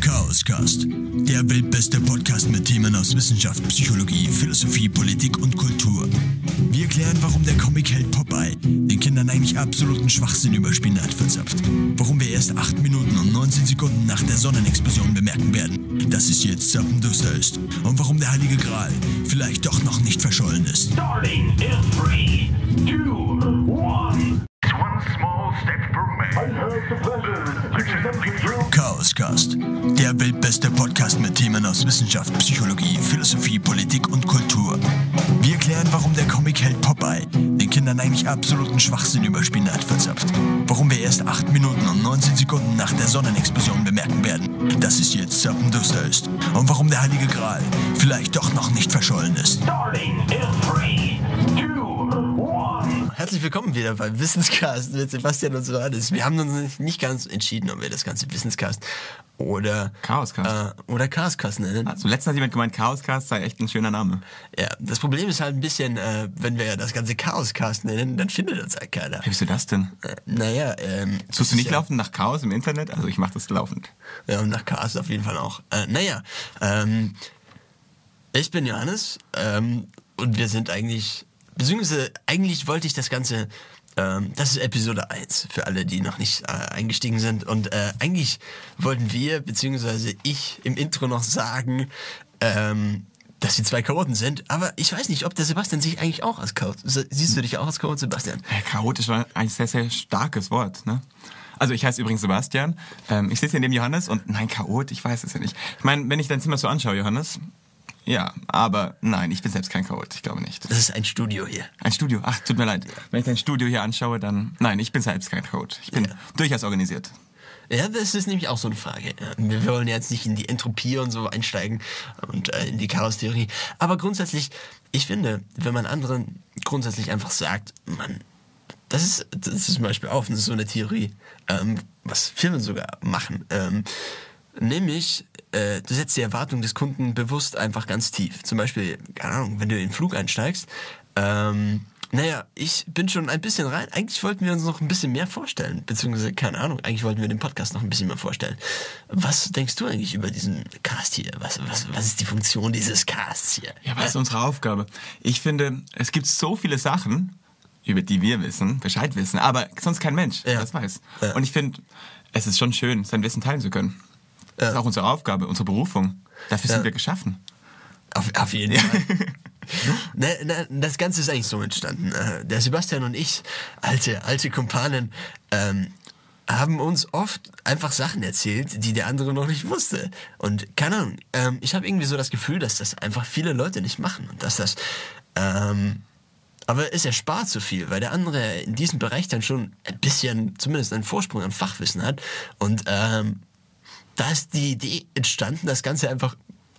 Chaos Cast, der weltbeste Podcast mit Themen aus Wissenschaft, Psychologie, Philosophie, Politik und Kultur. Wir erklären, warum der Comicheld Popeye den Kindern eigentlich absoluten Schwachsinn über Spinat verzapft. Warum wir erst 8 Minuten und 19 Sekunden nach der Sonnenexplosion bemerken werden, dass es jetzt zappenduster ist. Und warum der Heilige Gral vielleicht doch noch nicht verschollen ist. Starting in 3, 2, 1. Chaoscast, der weltbeste Podcast mit Themen aus Wissenschaft, Psychologie, Philosophie, Politik und Kultur. Wir klären, warum der Comic-Held Popeye den Kindern eigentlich absoluten Schwachsinn über Spinat verzapft. Warum wir erst 8 Minuten und 19 Sekunden nach der Sonnenexplosion bemerken werden, dass es jetzt zappenduster ist. Und warum der Heilige Gral vielleicht doch noch nicht verschollen ist. Three, two, one. Herzlich willkommen wieder beim Wissenscast mit Sebastian und Johannes. Wir haben uns nicht ganz entschieden, ob wir das ganze Wissenscast oder Chaoscast. äh, oder Chaoscast nennen. Also letztens hat jemand gemeint, Chaoscast sei echt ein schöner Name. Ja, das Problem ist halt ein bisschen, äh, wenn wir das ganze Chaoscast nennen, dann findet uns halt keiner. Wie bist du das denn? Äh, naja, ähm. Tust du nicht ja, laufen nach Chaos im Internet? Also ich mache das laufend. Ja, und nach Chaos auf jeden Fall auch. Äh, naja, ähm, ich bin Johannes ähm, und wir sind eigentlich, beziehungsweise eigentlich wollte ich das Ganze, ähm, das ist Episode 1 für alle, die noch nicht äh, eingestiegen sind und äh, eigentlich wollten wir, beziehungsweise ich im Intro noch sagen, ähm, dass sie zwei Chaoten sind, aber ich weiß nicht, ob der Sebastian sich eigentlich auch als Chaot, siehst du dich auch als Chaot, Sebastian? Ja, chaotisch war ein sehr, sehr starkes Wort, ne? Also ich heiße übrigens Sebastian. Ähm, ich sitze hier neben Johannes und nein, Chaot, ich weiß es ja nicht. Ich meine, wenn ich dein Zimmer so anschaue, Johannes, ja, aber nein, ich bin selbst kein Chaot, ich glaube nicht. Das ist ein Studio hier. Ein Studio, ach, tut mir leid. Wenn ich dein Studio hier anschaue, dann, nein, ich bin selbst kein Chaot. Ich bin Ja. durchaus organisiert. Ja, das ist nämlich auch so eine Frage. Wir wollen jetzt nicht in die Entropie und so einsteigen und äh, in die Chaostheorie. Aber grundsätzlich, ich finde, wenn man anderen grundsätzlich einfach sagt, man, das ist, das ist zum Beispiel auch so eine Theorie, ähm, was Firmen sogar machen. Ähm, nämlich, äh, du setzt die Erwartung des Kunden bewusst einfach ganz tief. Zum Beispiel, keine Ahnung, wenn du in den Flug einsteigst, ähm, naja, ich bin schon ein bisschen rein. Eigentlich wollten wir uns noch ein bisschen mehr vorstellen. Beziehungsweise, keine Ahnung, eigentlich wollten wir den Podcast noch ein bisschen mehr vorstellen. Was denkst du eigentlich über diesen Cast hier? Was, was, was ist die Funktion dieses Casts hier? Ja, was ist unsere Aufgabe? Ich finde, es gibt so viele Sachen, über die wir wissen, Bescheid wissen, aber sonst kein Mensch Ja. das weiß. Ja. Und ich finde, es ist schon schön, sein Wissen teilen zu können. Das ist auch unsere Aufgabe, unsere Berufung. Dafür sind wir geschaffen. Auf, auf jeden Fall. ne, ne, das Ganze ist eigentlich so entstanden. Äh, Der Sebastian und ich, alte, alte Kumpanen, ähm, haben uns oft einfach Sachen erzählt, die der andere noch nicht wusste. Und keine Ahnung, ähm, ich habe irgendwie so das Gefühl, dass das einfach viele Leute nicht machen. Und dass das, ähm, aber es erspart so viel, weil der andere in diesem Bereich dann schon ein bisschen, zumindest einen Vorsprung am Fachwissen hat. Und ähm, da ist die Idee entstanden, das Ganze einfach,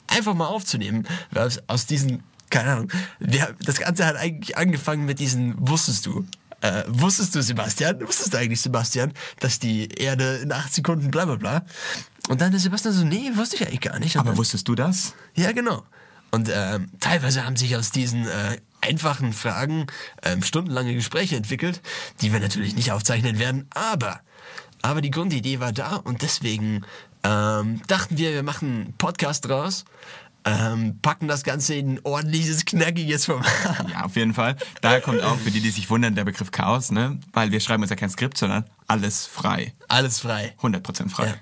einfach mal aufzunehmen. Weil aus, diesen, keine Ahnung, wir, das Ganze hat eigentlich angefangen mit diesen, wusstest du? Äh, wusstest du, Sebastian? Wusstest du eigentlich, Sebastian, dass die Erde in acht Sekunden bla bla bla? Und dann der Sebastian so, nee, wusste ich eigentlich gar nicht. Und Aber dann, wusstest du das? ja, genau. Und ähm, teilweise haben sich aus diesen äh, einfachen Fragen ähm, stundenlange Gespräche entwickelt, die wir natürlich nicht aufzeichnen werden, aber, aber die Grundidee war da und deswegen ähm, dachten wir, wir machen einen Podcast draus, ähm, packen das Ganze in ein ordentliches, knackiges Format. Ja, auf jeden Fall. Daher kommt auch für die, die sich wundern, der Begriff Chaos, ne? Weil wir schreiben uns ja kein Skript, sondern alles frei. Alles frei. 100% frei. Ja.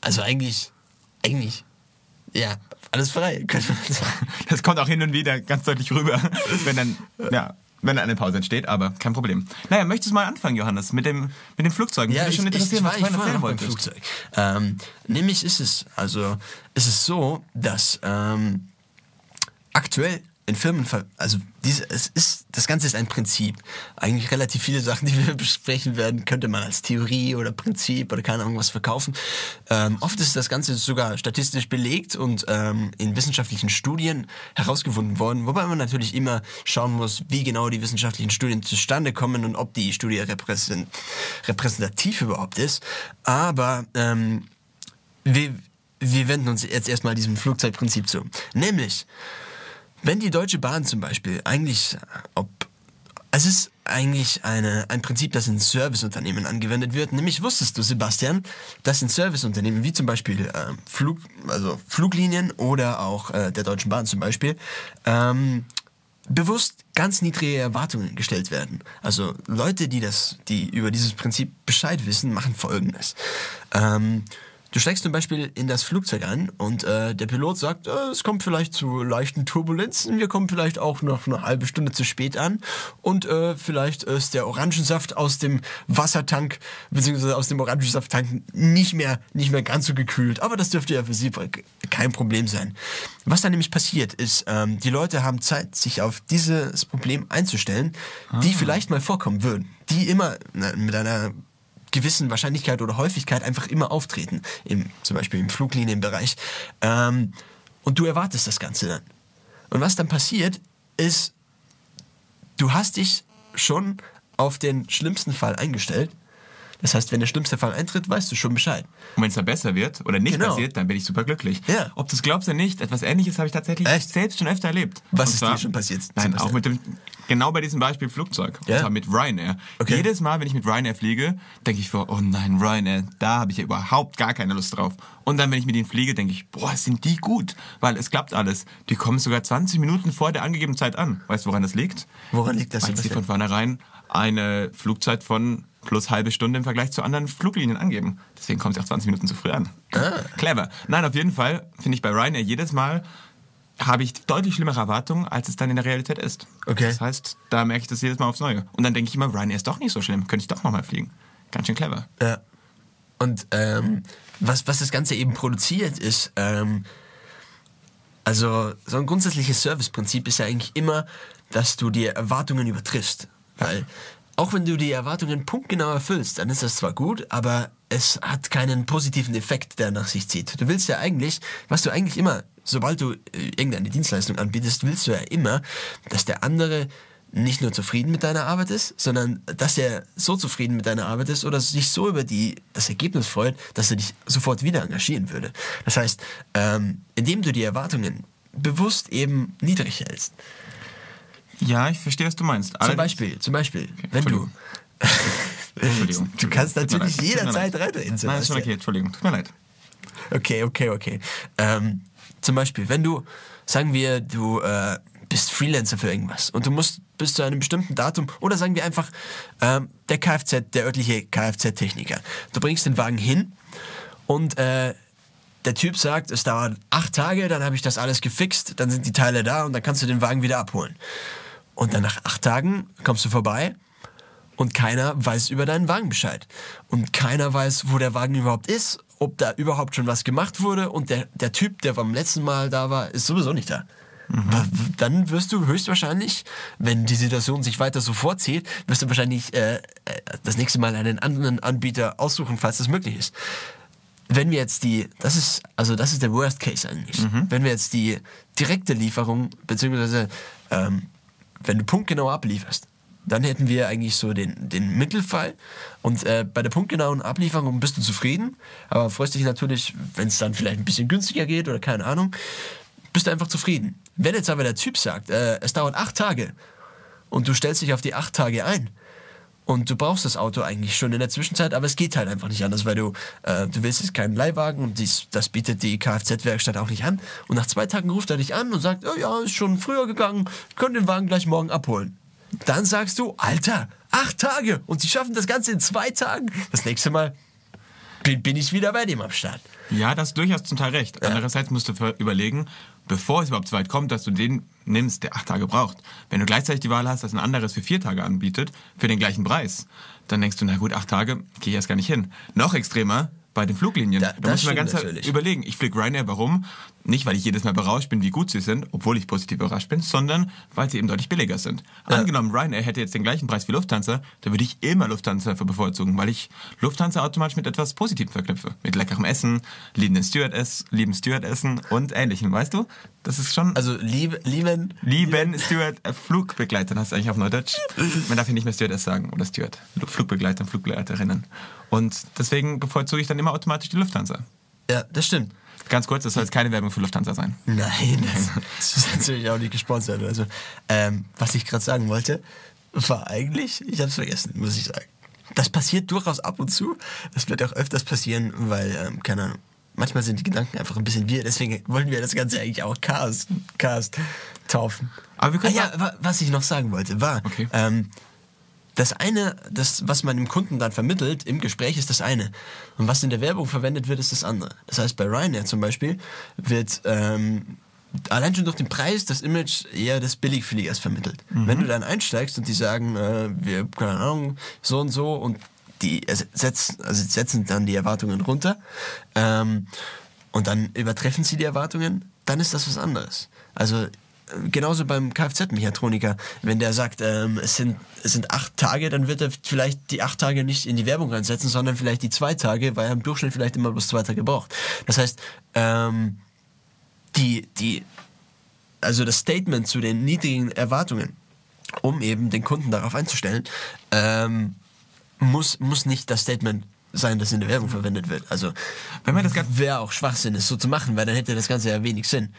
Also eigentlich, eigentlich, ja, alles frei, könnte man sagen. Das kommt auch hin und wieder ganz deutlich rüber, wenn dann, ja, wenn eine Pause entsteht, aber kein Problem. Naja, möchtest du mal anfangen, Johannes, mit dem, mit dem Flugzeug? Ja, ich, mich schon ich, ich interessieren, war, was ich du erzählen wolltest. Flugzeug. Ähm, nämlich ist es, also ist es so, dass ähm, aktuell in Firmen, also diese, es ist, das Ganze ist ein Prinzip. Eigentlich relativ viele Sachen, die wir besprechen werden, könnte man als Theorie oder Prinzip oder keine Ahnung was verkaufen. Ähm, oft ist das Ganze sogar statistisch belegt und ähm, in wissenschaftlichen Studien herausgefunden worden, wobei man natürlich immer schauen muss, wie genau die wissenschaftlichen Studien zustande kommen und ob die Studie repräsent repräsentativ überhaupt ist. Aber ähm, wir, wir wenden uns jetzt erstmal diesem Flugzeugprinzip zu. Nämlich, wenn die Deutsche Bahn zum Beispiel eigentlich, ob, es ist eigentlich eine, ein Prinzip, das in Serviceunternehmen angewendet wird. Nämlich wusstest du, Sebastian, dass in Serviceunternehmen wie zum Beispiel äh, Flug, also Fluglinien oder auch äh, der Deutschen Bahn zum Beispiel, ähm, bewusst ganz niedrige Erwartungen gestellt werden. Also Leute, die das, die über dieses Prinzip Bescheid wissen, machen Folgendes. Ähm, Du steigst zum Beispiel in das Flugzeug ein und äh, der Pilot sagt, äh, es kommt vielleicht zu leichten Turbulenzen, wir kommen vielleicht auch noch eine halbe Stunde zu spät an und äh, vielleicht ist der Orangensaft aus dem Wassertank bzw. aus dem Orangensafttank nicht mehr, nicht mehr ganz so gekühlt. Aber das dürfte ja für Sie kein Problem sein. Was dann nämlich passiert ist, ähm, die Leute haben Zeit, sich auf dieses Problem einzustellen, die vielleicht mal vorkommen würden, die immer na, mit einer gewissen Wahrscheinlichkeit oder Häufigkeit einfach immer auftreten, im, zum Beispiel im Fluglinienbereich. Ähm, und du erwartest das Ganze dann. Und was dann passiert, ist, du hast dich schon auf den schlimmsten Fall eingestellt. Das heißt, wenn der schlimmste Fall eintritt, weißt du schon Bescheid. Und wenn es dann besser wird oder nicht Genau. passiert, dann bin ich super glücklich. Ja. Ob du es glaubst oder nicht, etwas ähnliches habe ich tatsächlich Echt? selbst schon öfter erlebt. Was Und ist dir schon passiert, Nein, auch mit dem, genau bei diesem Beispiel Flugzeug. Ja? Und zwar mit Ryanair. Okay. Jedes Mal, wenn ich mit Ryanair fliege, denke ich vor, oh nein, Ryanair, da habe ich ja überhaupt gar keine Lust drauf. Und dann, wenn ich mit ihnen fliege, denke ich, boah, sind die gut, weil es klappt alles. Die kommen sogar 20 Minuten vor der angegebenen Zeit an. Weißt du, woran das liegt? Woran liegt das, Weil sie von vornherein eine Flugzeit von plus halbe Stunde im Vergleich zu anderen Fluglinien angeben. Deswegen kommen sie auch 20 Minuten zu früh an. Ah. Clever. Nein, auf jeden Fall finde ich bei Ryanair jedes Mal habe ich deutlich schlimmere Erwartungen, als es dann in der Realität ist. Okay. Das heißt, da merke ich das jedes Mal aufs Neue. Und dann denke ich immer, Ryanair ist doch nicht so schlimm, könnte ich doch nochmal fliegen. Ganz schön clever. Ja. Und ähm, was, was das Ganze eben produziert, ist, ähm, also so ein grundsätzliches Serviceprinzip ist ja eigentlich immer, dass du die Erwartungen übertriffst. Weil auch wenn du die Erwartungen punktgenau erfüllst, dann ist das zwar gut, aber es hat keinen positiven Effekt, der nach sich zieht. Du willst ja eigentlich, was du eigentlich immer, sobald du äh, irgendeine Dienstleistung anbietest, willst du ja immer, dass der andere nicht nur zufrieden mit deiner Arbeit ist, sondern dass er so zufrieden mit deiner Arbeit ist oder sich so über die, das Ergebnis freut, dass er dich sofort wieder engagieren würde. Das heißt, ähm, indem du die Erwartungen bewusst eben niedrig hältst. Ja, ich verstehe, was du meinst. Zum Beispiel, zum Beispiel, wenn du... Entschuldigung. Du kannst natürlich jederzeit reinreden, Nein, ist schon okay, Entschuldigung. Tut mir leid. Okay, okay, okay. Ähm, zum Beispiel, wenn du, sagen wir, du äh, bist Freelancer für irgendwas und du musst bis zu einem bestimmten Datum, oder sagen wir einfach, ähm, der Kfz, der örtliche Kfz-Techniker. Du bringst den Wagen hin und äh, der Typ sagt, es dauert acht Tage, dann habe ich das alles gefixt, dann sind die Teile da und dann kannst du den Wagen wieder abholen. Und dann nach acht Tagen kommst du vorbei und keiner weiß über deinen Wagen Bescheid. Und keiner weiß, wo der Wagen überhaupt ist, ob da überhaupt schon was gemacht wurde und der, der Typ, der beim letzten Mal da war, ist sowieso nicht da. W- Dann wirst du höchstwahrscheinlich, wenn die Situation sich weiter so vorzieht, wirst du wahrscheinlich äh, äh, das nächste Mal einen anderen Anbieter aussuchen, falls das möglich ist. Wenn wir jetzt die, das ist, also das ist der Worst Case eigentlich. Wenn wir jetzt die direkte Lieferung, beziehungsweise ähm, wenn du punktgenau ablieferst, dann hätten wir eigentlich so den, den Mittelfall. Und äh, bei der punktgenauen Ablieferung bist du zufrieden, aber freust dich natürlich, wenn es dann vielleicht ein bisschen günstiger geht oder keine Ahnung, bist du einfach zufrieden. Wenn jetzt aber der Typ sagt, äh, es dauert acht Tage und du stellst dich auf die acht Tage ein und du brauchst das Auto eigentlich schon in der Zwischenzeit, aber es geht halt einfach nicht anders, weil du, äh, du willst jetzt keinen Leihwagen und dies, das bietet die Kfz-Werkstatt auch nicht an. Und nach zwei Tagen ruft er dich an und sagt, oh ja, ist schon früher gegangen, können den Wagen gleich morgen abholen. Dann sagst du, Alter, acht Tage und sie schaffen das Ganze in zwei Tagen. Das nächste Mal bin, bin ich wieder bei dem am Start. Ja, das ist durchaus zum Teil recht. Andererseits musst du überlegen, bevor es überhaupt so weit kommt, dass du den nimmst, der acht Tage braucht. Wenn du gleichzeitig die Wahl hast, dass ein anderes für vier Tage anbietet, für den gleichen Preis, dann denkst du, na gut, acht Tage, gehe ich erst gar nicht hin. Noch extremer bei den Fluglinien. Da- Da, das muss man ganz natürlich. überlegen. Ich fliege Ryanair, warum? Nicht, weil ich jedes Mal berauscht bin, wie gut sie sind, obwohl ich positiv überrascht bin, sondern weil sie eben deutlich billiger sind. Angenommen, Ryanair hätte jetzt den gleichen Preis wie Lufthansa, dann würde ich immer Lufthansa bevorzugen, weil ich Lufthansa automatisch mit etwas Positivem verknüpfe. Mit leckerem Essen, liebenden Stewardess, lieben Stewardessen und ähnlichem, weißt du? Das ist schon... Also liebe, lieben, Lieben Steward, äh, Flugbegleitern heißt eigentlich auf Neudeutsch. Man darf ja nicht mehr Stewardess sagen oder Steward. Flugbegleiter, Flugbegleiterinnen. Und deswegen bevorzuge ich dann immer automatisch die Lufthansa. ja, das stimmt. Ganz kurz, das soll jetzt keine Werbung für Lufthansa sein. Nein, das, ist natürlich auch nicht gesponsert. Also, ähm, was ich gerade sagen wollte, war eigentlich, ich hab's vergessen, muss ich sagen. Das passiert durchaus ab und zu. Das wird auch öfters passieren, weil, ähm, keine Ahnung, manchmal sind die Gedanken einfach ein bisschen wir. Deswegen wollten wir das Ganze eigentlich auch Cast, Cast taufen. Aber wir können ah, ja, wa- was ich noch sagen wollte, war, Okay. ähm, das eine, das, was man dem Kunden dann vermittelt im Gespräch, ist das eine. Und was in der Werbung verwendet wird, ist das andere. Das heißt, bei Ryanair zum Beispiel wird ähm, allein schon durch den Preis das Image eher des Billigfliegers vermittelt. Wenn du dann einsteigst und die sagen, äh, wir, keine Ahnung, so und so und die setzen, also setzen dann die Erwartungen runter ähm, und dann übertreffen sie die Erwartungen, dann ist das was anderes. Also genauso beim Kfz-Mechatroniker, wenn der sagt, ähm, es, sind, es sind acht Tage, dann wird er vielleicht die acht Tage nicht in die Werbung reinsetzen, sondern vielleicht die zwei Tage, weil er im Durchschnitt vielleicht immer bloß zwei Tage braucht. Das heißt, ähm, die, die, also das Statement zu den niedrigen Erwartungen, um eben den Kunden darauf einzustellen, ähm, muss, muss nicht das Statement sein, das in der Werbung verwendet wird. Also, Wenn man das wäre auch Schwachsinn, es so zu machen, weil dann hätte das Ganze ja wenig Sinn.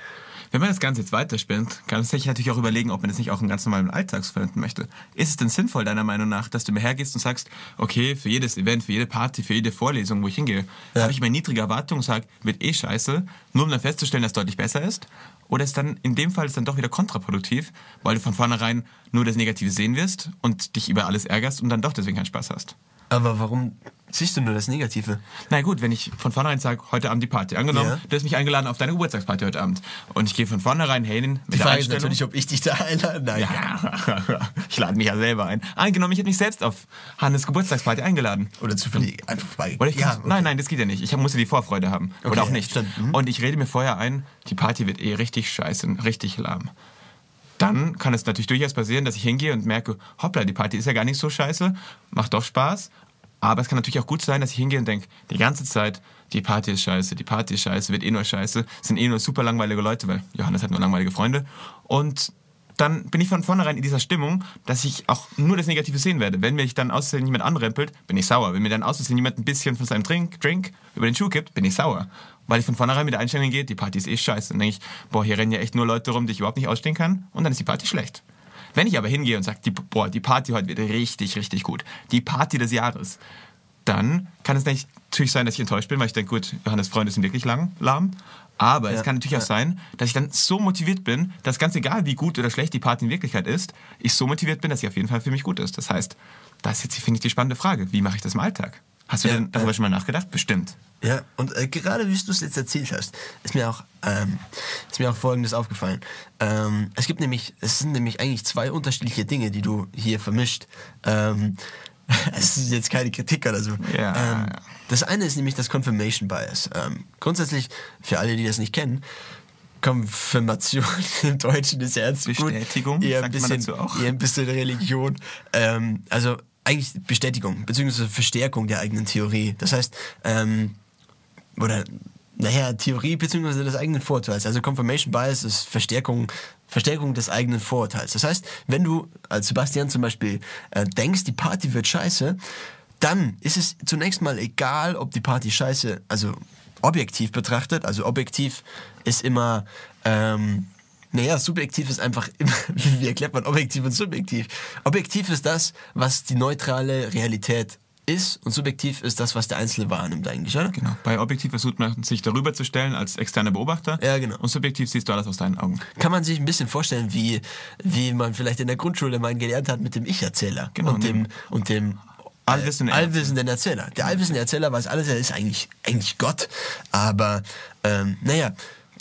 Wenn man das Ganze jetzt weiterspinnt, kann man sich natürlich auch überlegen, ob man das nicht auch im ganz normalen Alltag verwenden möchte. Ist es denn sinnvoll, deiner Meinung nach, dass du mir hergehst und sagst, okay, für jedes Event, für jede Party, für jede Vorlesung, wo ich hingehe, Ja. habe ich meine niedrige Erwartung und sage, wird eh scheiße, nur um dann festzustellen, dass es deutlich besser ist? Oder ist dann in dem Fall ist dann doch wieder kontraproduktiv, weil du von vornherein nur das Negative sehen wirst und dich über alles ärgerst und dann doch deswegen keinen Spaß hast? Aber warum siehst du nur das Negative? Na gut, wenn ich von vornherein sage, heute Abend die Party. Angenommen, Ja. du hast mich eingeladen auf deine Geburtstagsparty heute Abend. Und ich gehe von vornherein hin mit Die der Frage Einstellung. natürlich, ob ich dich da einlade. Nein. Ja, ich lade mich ja selber ein. Angenommen, ich hätte mich selbst auf Hannes Geburtstagsparty eingeladen. Oder zufällig einfach vorbei. Oder ich ja, kann, Nein, nein, das geht ja nicht. Ich muss ja die Vorfreude haben. Okay, Oder auch nicht. Mhm. Und ich rede mir vorher ein, die Party wird eh richtig scheiße, richtig lahm. Dann kann es natürlich durchaus passieren, dass ich hingehe und merke, hoppla, die Party ist ja gar nicht so scheiße, macht doch Spaß. Aber es kann natürlich auch gut sein, dass ich hingehe und denke, die ganze Zeit, die Party ist scheiße, die Party ist scheiße, wird eh nur scheiße, sind eh nur super langweilige Leute, weil Johannes hat nur langweilige Freunde. Und dann bin ich von vornherein in dieser Stimmung, dass ich auch nur das Negative sehen werde. Wenn mich dann aus Versehen jemand anrempelt, bin ich sauer. Wenn mir dann aus Versehen jemand ein bisschen von seinem Drink, Drink über den Schuh kippt, bin ich sauer. Weil ich von vornherein mit der Einstellung gehe, die Party ist eh scheiße. Dann denke ich, boah, hier rennen ja echt nur Leute rum, die ich überhaupt nicht ausstehen kann. Und dann ist die Party schlecht. Wenn ich aber hingehe und sage, die, boah, die Party heute wird richtig, richtig gut. Die Party des Jahres. Dann kann es natürlich sein, dass ich enttäuscht bin, weil ich denke, gut, Johannes Freunde sind wirklich lang, lahm. Aber Ja, es kann natürlich auch ja. sein, dass ich dann so motiviert bin, dass ganz egal, wie gut oder schlecht die Party in Wirklichkeit ist, ich so motiviert bin, dass sie auf jeden Fall für mich gut ist. Das heißt, das ist jetzt, finde ich, die spannende Frage. Wie mache ich das im Alltag? Hast du Ja, denn darüber äh, schon mal nachgedacht? Bestimmt. Ja, und äh, gerade wie du es jetzt erzählt hast, ist mir auch, ähm, ist mir auch Folgendes aufgefallen. Ähm, es gibt nämlich, es sind nämlich eigentlich zwei unterschiedliche Dinge, die du hier vermischt. Ähm, es ist jetzt keine Kritik oder so. Ja, ähm, ja. Das eine ist nämlich das Confirmation Bias. Ähm, grundsätzlich, für alle, die das nicht kennen, Konfirmation im Deutschen ist ja jetzt Bestätigung. Eher ein bisschen, eher ein bisschen Religion. Ähm, also eigentlich Bestätigung, beziehungsweise Verstärkung der eigenen Theorie. Das heißt, ähm, oder naja, Theorie beziehungsweise des eigenen Vorteils. Also Confirmation Bias ist Verstärkung, Verstärkung des eigenen Vorteils. Das heißt, wenn du als Sebastian zum Beispiel äh, denkst, die Party wird scheiße, dann ist es zunächst mal egal, ob die Party scheiße, also objektiv betrachtet, also objektiv ist immer, ähm, naja, subjektiv ist einfach immer, wie erklärt man objektiv und subjektiv? Objektiv ist das, was die neutrale Realität ist und subjektiv ist das, was der Einzelne wahrnimmt eigentlich, oder? Genau. Bei Objektiv versucht man sich darüber zu stellen als externer Beobachter. Ja, genau. Und subjektiv siehst du alles aus deinen Augen. Kann man sich ein bisschen vorstellen, wie, wie man vielleicht in der Grundschule mal gelernt hat mit dem Ich-Erzähler Genau, und dem, und dem Allwissenden allwissenden Erzähler. Der allwissende Erzähler weiß alles, er ist eigentlich, eigentlich Gott. Aber ähm, naja,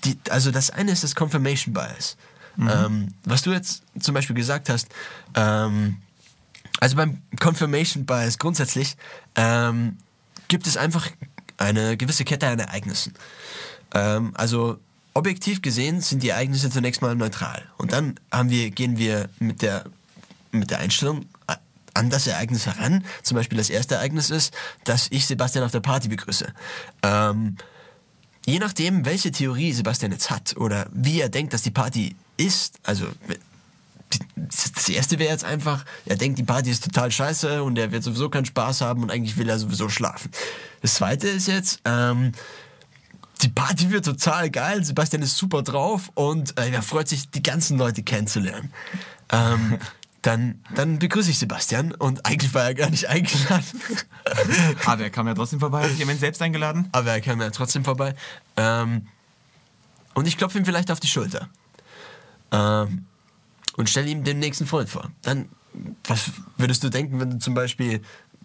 die, also das eine ist das Confirmation Bias. Ähm, was du jetzt zum Beispiel gesagt hast, ähm, also beim Confirmation Bias grundsätzlich ähm, gibt es einfach eine gewisse Kette an Ereignissen. Ähm, also objektiv gesehen sind die Ereignisse zunächst mal neutral. Und dann wir, gehen wir mit der, mit der Einstellung an das Ereignis heran. Zum Beispiel das erste Ereignis ist, dass ich Sebastian auf der Party begrüße. Ähm, je nachdem, welche Theorie Sebastian jetzt hat oder wie er denkt, dass die Party ist, also das erste wäre jetzt einfach, er denkt, die Party ist total scheiße und er wird sowieso keinen Spaß haben und eigentlich will er sowieso schlafen. Das zweite ist jetzt, ähm, die Party wird total geil, Sebastian ist super drauf und äh, er freut sich, die ganzen Leute kennenzulernen. Ähm, dann, dann begrüße ich Sebastian und eigentlich war er gar nicht eingeladen. Aber er kam ja trotzdem vorbei, hat sich am Ende selbst eingeladen. Aber er kam ja trotzdem vorbei. Ähm, und ich klopfe ihm vielleicht auf die Schulter. Ähm, und stelle ihm den nächsten Freund vor. Dann, was würdest du denken, wenn du zum Beispiel,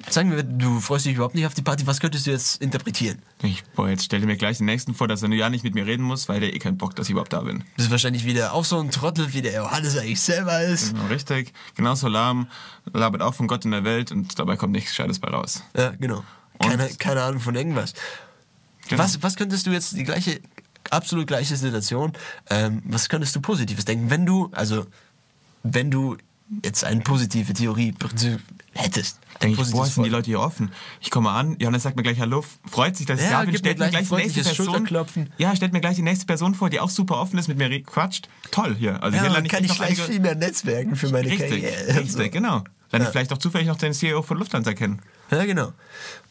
sagen wir, du freust dich überhaupt nicht auf die Party, was könntest du jetzt interpretieren? Ich, boah, jetzt stell dir mir gleich den nächsten vor, dass er nur ja nicht mit mir reden muss, weil der eh keinen Bock, dass ich überhaupt da bin. Das ist wahrscheinlich wieder auch so ein Trottel, wie der Johannes eigentlich selber ist. Genau, richtig. Genauso lahm, labert auch von Gott in der Welt und dabei kommt nichts Gescheites bei raus. Ja, genau. Keine, keine Ahnung von irgendwas. Genau. Was, was könntest du jetzt die gleiche, absolut gleiche Situation, ähm, was könntest du Positives denken, wenn du, also, wenn du jetzt eine positive Theorie hättest? Denke ich, boah, sind die. Leute hier offen. Ich komme an, Johannes sagt mir gleich Hallo, freut sich, dass ich Ja, da bin, stellt mir gleich gleich die nächste Person. Ja, stellt mir gleich die nächste Person vor, die auch super offen ist, mit mir quatscht. Toll hier. Also Ja, dann lerne kann ich gleich viel mehr netzwerken für meine Richtig, Karriere. richtig, So. genau. Lerne ich vielleicht auch zufällig noch den CEO von Lufthansa kennen. Ja, genau.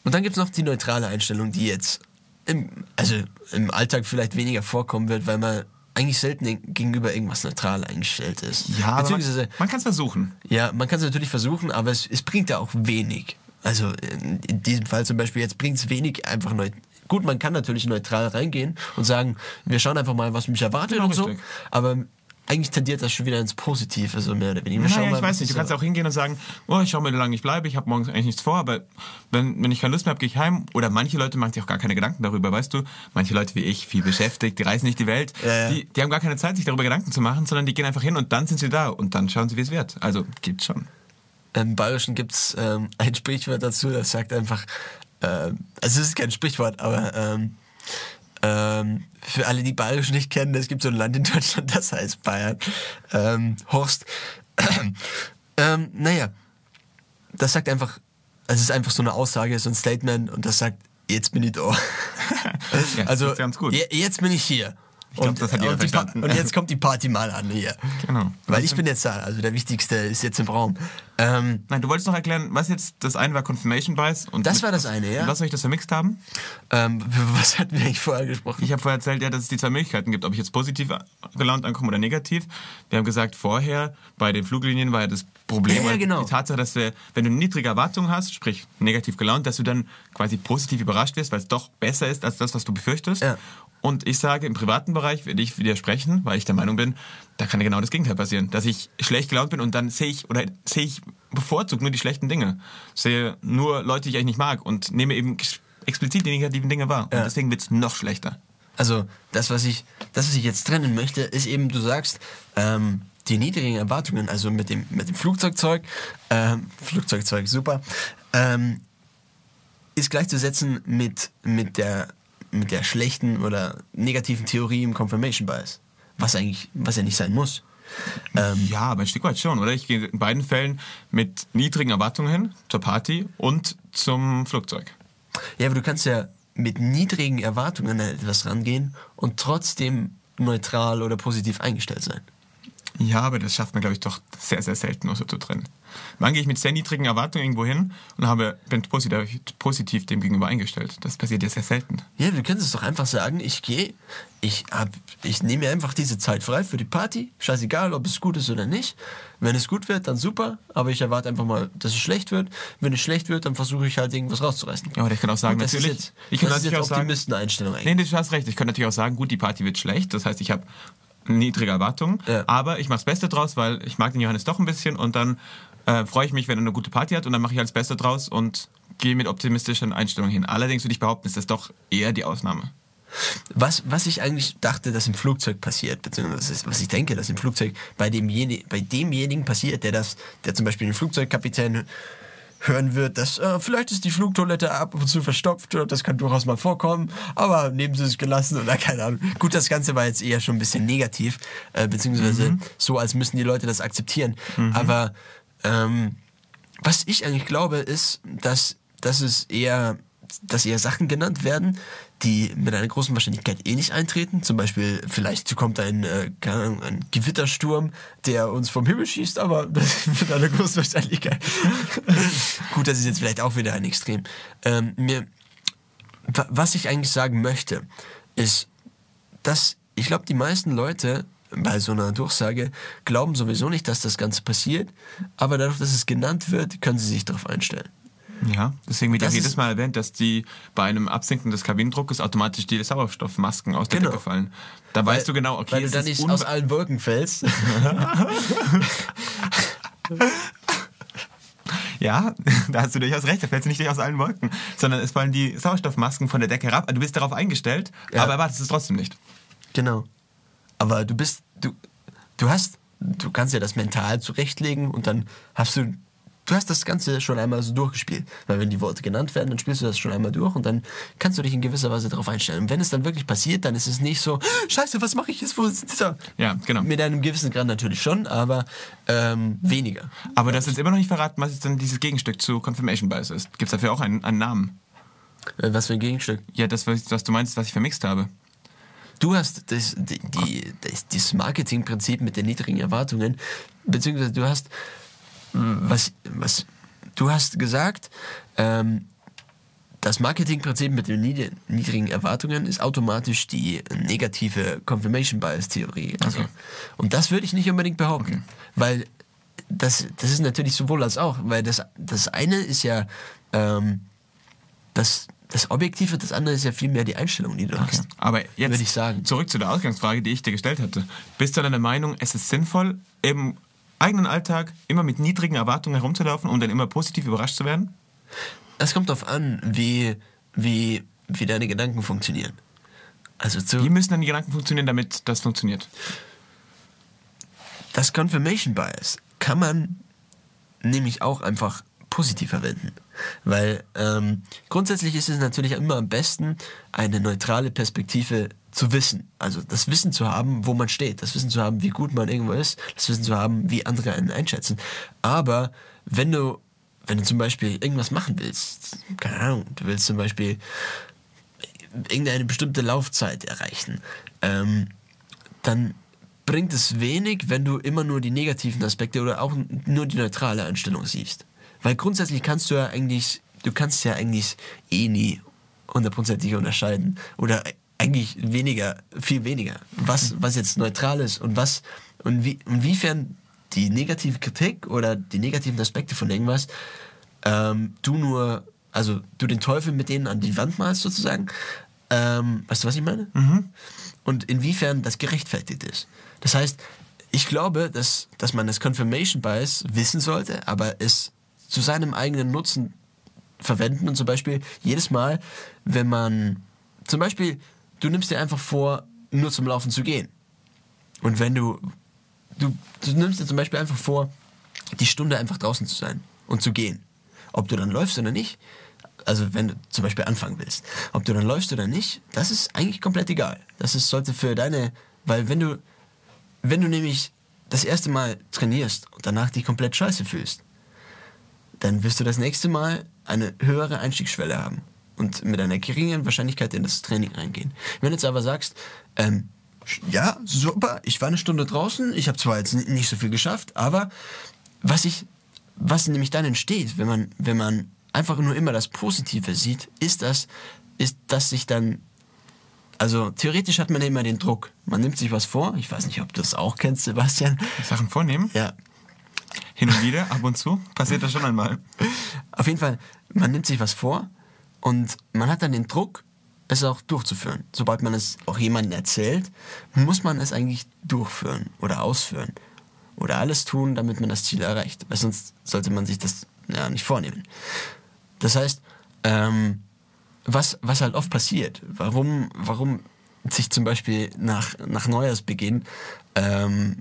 Und dann gibt es noch die neutrale Einstellung, die jetzt im, also im Alltag vielleicht weniger vorkommen wird, weil man eigentlich selten gegenüber irgendwas neutral eingestellt ist. Ja, aber man, Beziehungsweise, man kann es versuchen. ja, man kann es natürlich versuchen, aber es, es bringt ja auch wenig. Also in, in diesem Fall zum Beispiel, jetzt bringt es wenig einfach neu. Gut, man kann natürlich neutral reingehen und sagen, wir schauen einfach mal, was mich erwartet Genau, und so. richtig. Aber eigentlich tendiert das schon wieder ins Positive, also mehr oder weniger. Wir Naja, ich weiß nicht, du ist kannst so. auch hingehen und sagen, oh, ich schau mal, wie lange ich bleibe, ich habe morgens eigentlich nichts vor, aber wenn, wenn ich keine Lust mehr habe, gehe ich heim. Oder manche Leute machen sich auch gar keine Gedanken darüber, weißt du? Manche Leute wie ich, viel beschäftigt, die reisen nicht die Welt, Ja, ja. Die, die haben gar keine Zeit, sich darüber Gedanken zu machen, sondern die gehen einfach hin und dann sind sie da und dann schauen sie, wie es wird. Also, geht schon. Im Bayerischen gibt es ähm, ein Sprichwort dazu, das sagt einfach, ähm, also es ist kein Sprichwort, aber ähm, ähm, für alle, die Bayerisch nicht kennen, es gibt so ein Land in Deutschland, das heißt Bayern. Ähm, Horst. ähm, naja, das sagt einfach, es ist einfach so eine Aussage, so ein Statement und das sagt, jetzt bin ich da. Ja, also, jetzt bin ich hier. Ich glaub, das hat jeder und, Pa- verstanden. und jetzt kommt die Party mal an hier. Genau. Weil ich bin jetzt da, also der Wichtigste ist jetzt im Raum. Ähm, Nein, du wolltest noch erklären, was jetzt, das eine war Confirmation Bias und Das war das eine, ja. Was soll ich das vermixt haben? ähm, was hatten wir eigentlich vorher gesprochen? Ich habe vorher erzählt, ja, dass es die zwei Möglichkeiten gibt, ob ich jetzt positiv gelaunt ankomme oder negativ. Wir haben gesagt, vorher bei den Fluglinien war ja das Problem, Ja, ja, genau. die Tatsache, dass wir, wenn du niedrige Erwartungen hast, sprich negativ gelaunt, dass du dann quasi positiv überrascht wirst, weil es doch besser ist als das, was du befürchtest. Ja. Und ich sage, im privaten Bereich werde ich widersprechen, weil ich der Meinung bin, da kann ja genau das Gegenteil passieren. Dass ich schlecht gelaunt bin und dann sehe ich, oder sehe ich bevorzugt nur die schlechten Dinge. Sehe nur Leute, die ich eigentlich nicht mag und nehme eben explizit die negativen Dinge wahr. Ja. Und deswegen wird es noch schlechter. Also das, was ich, das, was ich jetzt trennen möchte, ist eben, du sagst, ähm, die niedrigen Erwartungen, also mit dem, mit dem Flugzeugzeug, ähm, Flugzeugzeug, super, ähm, ist gleichzusetzen mit, mit, der, mit der schlechten oder negativen Theorie im Confirmation Bias. Was eigentlich, was ja nicht sein muss. Ähm, Ja, aber ein Stück weit schon, oder? Ich gehe in beiden Fällen mit niedrigen Erwartungen hin, zur Party und zum Flugzeug. Ja, aber du kannst ja mit niedrigen Erwartungen an etwas rangehen und trotzdem neutral oder positiv eingestellt sein. Ja, aber das schafft man, glaube ich, doch sehr, sehr selten nur so zu trennen. Wann gehe ich mit sehr niedrigen Erwartungen irgendwo hin und habe, bin positiv, positiv dem gegenüber eingestellt? Das passiert ja sehr selten. Ja, du könntest doch einfach sagen, ich gehe, ich hab, ich nehme mir einfach diese Zeit frei für die Party, scheißegal, ob es gut ist oder nicht. Wenn es gut wird, dann super, aber ich erwarte einfach mal, dass es schlecht wird. Wenn es schlecht wird, dann versuche ich halt irgendwas rauszureißen. Ja, oder ich kann auch sagen, natürlich. Ist jetzt, ich kann das ist natürlich jetzt auch Optimisteneinstellung eigentlich. Nee, du hast recht. Ich kann natürlich auch sagen, gut, die Party wird schlecht. Das heißt, ich habe niedrige Erwartungen. Ja. Aber ich mache das Beste draus, weil ich mag den Johannes doch ein bisschen. Und dann äh, freue ich mich, wenn er eine gute Party hat. Und dann mache ich das Beste draus und gehe mit optimistischen Einstellungen hin. Allerdings würde ich behaupten, ist das doch eher die Ausnahme. Was, was ich eigentlich dachte, dass im Flugzeug passiert, beziehungsweise was ich denke, dass im Flugzeug bei, demjenigen, bei demjenigen passiert, der das, der zum Beispiel den Flugzeugkapitän hören wird, dass äh, vielleicht ist die Flugtoilette ab und zu verstopft, das kann durchaus mal vorkommen, aber nehmen Sie es gelassen oder keine Ahnung. Gut, das Ganze war jetzt eher schon ein bisschen negativ, äh, beziehungsweise so, als müssen die Leute das akzeptieren. Aber ähm, was ich eigentlich glaube, ist, dass, dass es eher, dass eher Sachen genannt werden, die mit einer großen Wahrscheinlichkeit eh nicht eintreten. Zum Beispiel, vielleicht kommt ein, äh, ein Gewittersturm, der uns vom Himmel schießt, aber mit einer großen Wahrscheinlichkeit. Gut, das ist jetzt vielleicht auch wieder ein Extrem. Ähm, mir, wa- was ich eigentlich sagen möchte, ist, dass ich glaube, die meisten Leute bei so einer Durchsage glauben sowieso nicht, dass das Ganze passiert, aber dadurch, dass es genannt wird, können sie sich darauf einstellen. Ja, deswegen wird Das auch jedes Mal erwähnt, dass die bei einem Absinken des Kabinendruckes automatisch die Sauerstoffmasken aus der Genau. Decke fallen. Da weißt du genau, okay, weil du dann ist nicht aus allen Wolken fällst. Ja, da hast du durchaus recht, da fällt es nicht aus allen Wolken, sondern es fallen die Sauerstoffmasken von der Decke herab. Du bist darauf eingestellt, Ja. aber erwartest es trotzdem nicht. Genau. Aber du bist, du, du hast, du kannst ja das mental zurechtlegen und dann hast du, du hast das Ganze schon einmal so durchgespielt. Weil wenn die Worte genannt werden, dann spielst du das schon einmal durch und dann kannst du dich in gewisser Weise darauf einstellen. Und wenn es dann wirklich passiert, dann ist es nicht so, scheiße, was mache ich jetzt? Wo ist dieser? Ja, genau. Mit einem gewissen Grad natürlich schon, aber ähm, weniger. Aber hast jetzt immer noch nicht verraten, was jetzt dann dieses Gegenstück zu Confirmation Bias ist. Gibt es dafür auch einen, einen Namen? Äh, Was für ein Gegenstück. Ja, das, was du meinst, was ich vermixt habe. Du hast das, die, die, das, dieses Marketingprinzip mit den niedrigen Erwartungen, beziehungsweise du hast, was, was, du hast gesagt, ähm, das Marketingprinzip mit den nied- niedrigen Erwartungen ist automatisch die negative Confirmation Bias Theorie. Also, Okay. Und das würde ich nicht unbedingt behaupten, weil das, das ist natürlich sowohl als auch, weil das, das eine ist ja ähm, das, das Objektive, das andere ist ja vielmehr die Einstellung, die du hast. Aber jetzt Würde ich sagen. zurück zu der Ausgangsfrage, die ich dir gestellt hatte. Bist du dann der Meinung, es ist sinnvoll, im eigenen Alltag immer mit niedrigen Erwartungen herumzulaufen, um dann immer positiv überrascht zu werden? Es kommt darauf an, wie, wie, wie deine Gedanken funktionieren. Also zu, Wie müssen die Gedanken funktionieren, damit das funktioniert? das Confirmation Bias kann man nämlich auch einfach positiv verwenden. Weil ähm, grundsätzlich ist es natürlich immer am besten, eine neutrale Perspektive zu wissen. Also das Wissen zu haben, wo man steht. Das Wissen zu haben, wie gut man irgendwo ist. Das Wissen zu haben, wie andere einen einschätzen. Aber wenn du, wenn du zum Beispiel irgendwas machen willst, keine Ahnung, du willst zum Beispiel irgendeine bestimmte Laufzeit erreichen, ähm, dann bringt es wenig, wenn du immer nur die negativen Aspekte oder auch nur die neutrale Einstellung siehst. Weil grundsätzlich kannst du ja eigentlich, du kannst ja eigentlich eh nie hundertprozentig unterscheiden. Oder eigentlich weniger, viel weniger. Was, was jetzt neutral ist und was, und wie, inwiefern die negative Kritik oder die negativen Aspekte von irgendwas ähm, du nur, also du den Teufel mit denen an die Wand malst sozusagen. Ähm, weißt du, was ich meine? Und inwiefern das gerechtfertigt ist. Das heißt, ich glaube, dass, dass man das Confirmation Bias wissen sollte, aber es zu seinem eigenen Nutzen verwenden und zum Beispiel jedes Mal, wenn man, zum Beispiel, du nimmst dir einfach vor, nur zum Laufen zu gehen. Und wenn du, du, du nimmst dir zum Beispiel einfach vor, die Stunde einfach draußen zu sein und zu gehen. Ob du dann läufst oder nicht, also wenn du zum Beispiel anfangen willst, ob du dann läufst oder nicht, das ist eigentlich komplett egal. Das ist, sollte für deine, weil wenn du, wenn du nämlich das erste Mal trainierst und danach dich komplett scheiße fühlst, dann wirst du das nächste Mal eine höhere Einstiegsschwelle haben und mit einer geringeren Wahrscheinlichkeit in das Training reingehen. Wenn du jetzt aber sagst, ähm, ja, super, ich war eine Stunde draußen, ich habe zwar jetzt nicht so viel geschafft, aber was ich, was nämlich dann entsteht, wenn man, wenn man einfach nur immer das Positive sieht, ist das, ist, dass sich dann also theoretisch hat man immer den Druck. Man nimmt sich was vor. Ich weiß nicht, ob du das auch kennst, Sebastian. Sachen vornehmen, Ja, hin und wieder, ab und zu, passiert das schon einmal. Auf jeden Fall, man nimmt sich was vor und man hat dann den Druck, es auch durchzuführen. Sobald man es auch jemandem erzählt, muss man es eigentlich durchführen oder ausführen. Oder alles tun, damit man das Ziel erreicht. Weil sonst sollte man sich das ja nicht vornehmen. Das heißt, ähm, was, was halt oft passiert, warum, warum sich zum Beispiel nach, nach Neujahrsbeginn ähm,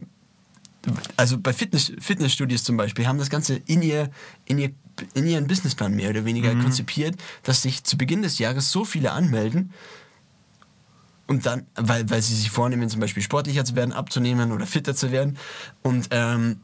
also bei Fitness, Fitnessstudios zum Beispiel haben das Ganze in, ihr, in, ihr, in ihren Businessplan mehr oder weniger konzipiert, dass sich zu Beginn des Jahres so viele anmelden und dann, weil, weil sie sich vornehmen, zum Beispiel sportlicher zu werden, abzunehmen oder fitter zu werden. Und ähm,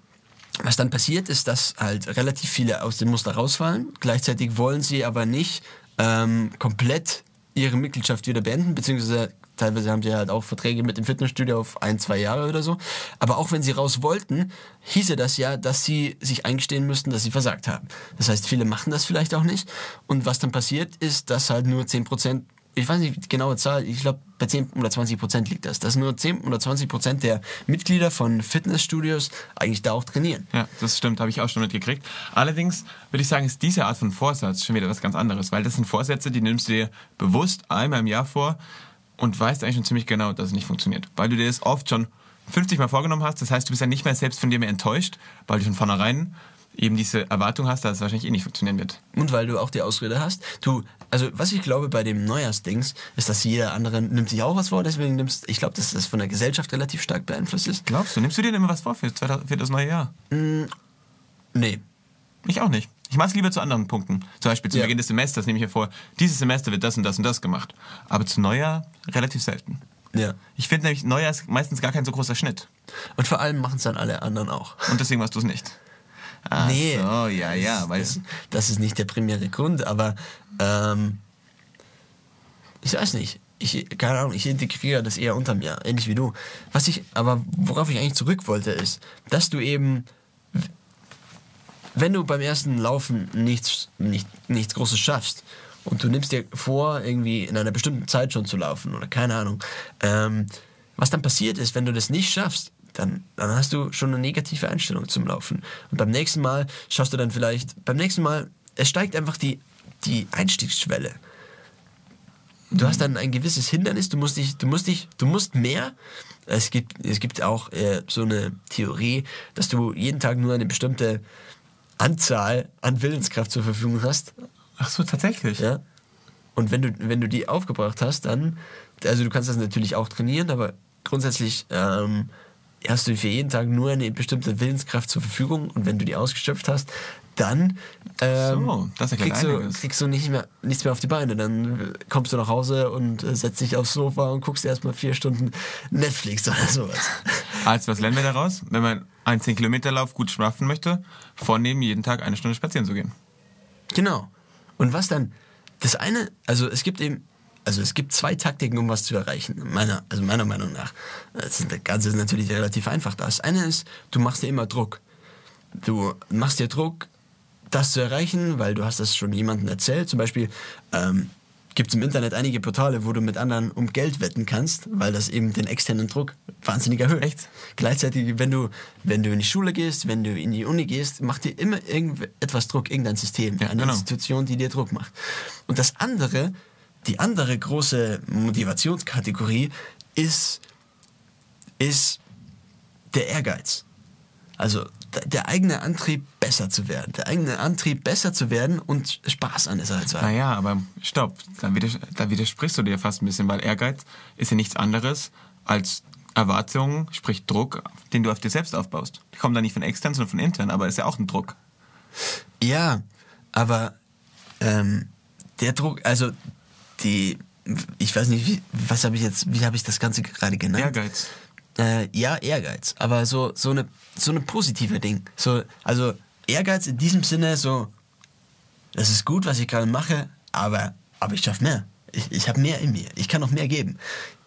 was dann passiert, ist, dass halt relativ viele aus dem Muster rausfallen. Gleichzeitig wollen sie aber nicht ähm, komplett ihre Mitgliedschaft wieder beenden, beziehungsweise teilweise haben sie halt auch Verträge mit dem Fitnessstudio auf ein, zwei Jahre oder so. Aber auch wenn sie raus wollten, hieße das ja, dass sie sich eingestehen müssten, dass sie versagt haben. Das heißt, viele machen das vielleicht auch nicht. Und was dann passiert, ist, dass halt nur 10% ich weiß nicht die genaue Zahl, ich glaube bei 10 oder 20 Prozent liegt das, dass nur 10 oder 20 Prozent der Mitglieder von Fitnessstudios eigentlich da auch trainieren. Ja, das stimmt, habe ich auch schon mitgekriegt. Allerdings würde ich sagen, ist diese Art von Vorsatz schon wieder was ganz anderes, weil das sind Vorsätze, die nimmst du dir bewusst einmal im Jahr vor und weißt eigentlich schon ziemlich genau, dass es nicht funktioniert. Weil du dir das oft schon 50 Mal vorgenommen hast, das heißt, du bist ja nicht mehr selbst von dir mehr enttäuscht, weil du von vornherein eben diese Erwartung hast, dass es wahrscheinlich eh nicht funktionieren wird. Und weil du auch die Ausrede hast. Du, also was ich glaube bei dem Neujahrsdings, ist, dass jeder andere nimmt sich auch was vor, deswegen nimmst, ich glaube, dass das von der Gesellschaft relativ stark beeinflusst ist. Glaubst du, nimmst du dir denn immer was vor für, 2000 für das neue Jahr? Nee. Ich auch nicht. Ich mache es lieber zu anderen Punkten. Zum Beispiel zu Ja. Beginn des Semesters nehme ich mir vor, dieses Semester wird das und das und das gemacht. Aber zu Neujahr relativ selten. Ja. Ich finde nämlich, Neujahr ist meistens gar kein so großer Schnitt. Und vor allem machen es dann alle anderen auch. Und deswegen machst du es nicht. Ach Nee. so, ja, ja. Weil, Das, das ist nicht der primäre Grund, aber ähm, ich weiß nicht. Ich, keine Ahnung, ich integriere das eher unter mir, ähnlich wie du. Was ich, aber worauf ich eigentlich zurück wollte, ist, dass du eben, wenn du beim ersten Laufen nichts, nicht, nichts Großes schaffst und du nimmst dir vor, irgendwie in einer bestimmten Zeit schon zu laufen oder keine Ahnung, ähm, was dann passiert ist, wenn du das nicht schaffst, dann, dann hast du schon eine negative Einstellung zum Laufen. Und beim nächsten Mal schaust du dann vielleicht, beim nächsten Mal, es steigt einfach die, die Einstiegsschwelle. Du hast dann ein gewisses Hindernis, du musst dich, du musst dich, du musst mehr. Es gibt, es gibt auch äh, so eine Theorie, dass du jeden Tag nur eine bestimmte Anzahl an Willenskraft zur Verfügung hast. ach so, tatsächlich. Ja. Und wenn du, wenn du die aufgebracht hast, dann, also du kannst das natürlich auch trainieren, aber grundsätzlich ähm, hast du für jeden Tag nur eine bestimmte Willenskraft zur Verfügung und wenn du die ausgeschöpft hast, dann ähm, So, kriegst, du, kriegst du nicht mehr, nichts mehr auf die Beine. Dann kommst du nach Hause und äh, setzt dich aufs Sofa und guckst erstmal vier Stunden Netflix oder sowas. Also, was lernen wir daraus? Wenn man einen 10-Kilometer-Lauf gut schaffen möchte, vornehmen, jeden Tag eine Stunde spazieren zu gehen. Genau. Und was dann? Das eine, also es gibt eben, also es gibt zwei Taktiken, um was zu erreichen. Meiner, also meiner Meinung nach. Das, Ganze ist natürlich relativ einfach. Das eine ist, du machst dir immer Druck. Du machst dir Druck, das zu erreichen, weil du hast das schon jemandem erzählt. Zum Beispiel ähm, gibt es im Internet einige Portale, wo du mit anderen um Geld wetten kannst, weil das eben den externen Druck wahnsinnig erhöht. Echt? Gleichzeitig, wenn du, wenn du in die Schule gehst, wenn du in die Uni gehst, macht dir immer irgendetwas Druck, irgendein System, Ja, eine genau. Institution, die dir Druck macht. Und das andere, die andere große Motivationskategorie ist, ist der Ehrgeiz. Also der eigene Antrieb, besser zu werden. Der eigene Antrieb, besser zu werden und Spaß an der Sache zu haben. Naja, aber stopp, da, widers da widersprichst du dir fast ein bisschen, weil Ehrgeiz ist ja nichts anderes als Erwartungen, sprich Druck, den du auf dir selbst aufbaust. Die kommen dann nicht von extern, sondern von intern, aber ist ja auch ein Druck. Ja, aber ähm, der Druck, also die, ich weiß nicht, wie, was habe ich jetzt, wie habe ich das Ganze gerade genannt? Ehrgeiz. Äh, ja, Ehrgeiz, aber so, so, eine, so eine positive Ding. So, also Ehrgeiz in diesem Sinne, so, das ist gut, was ich gerade mache, aber, aber ich schaffe mehr. Ich, ich habe mehr in mir. Ich kann noch mehr geben.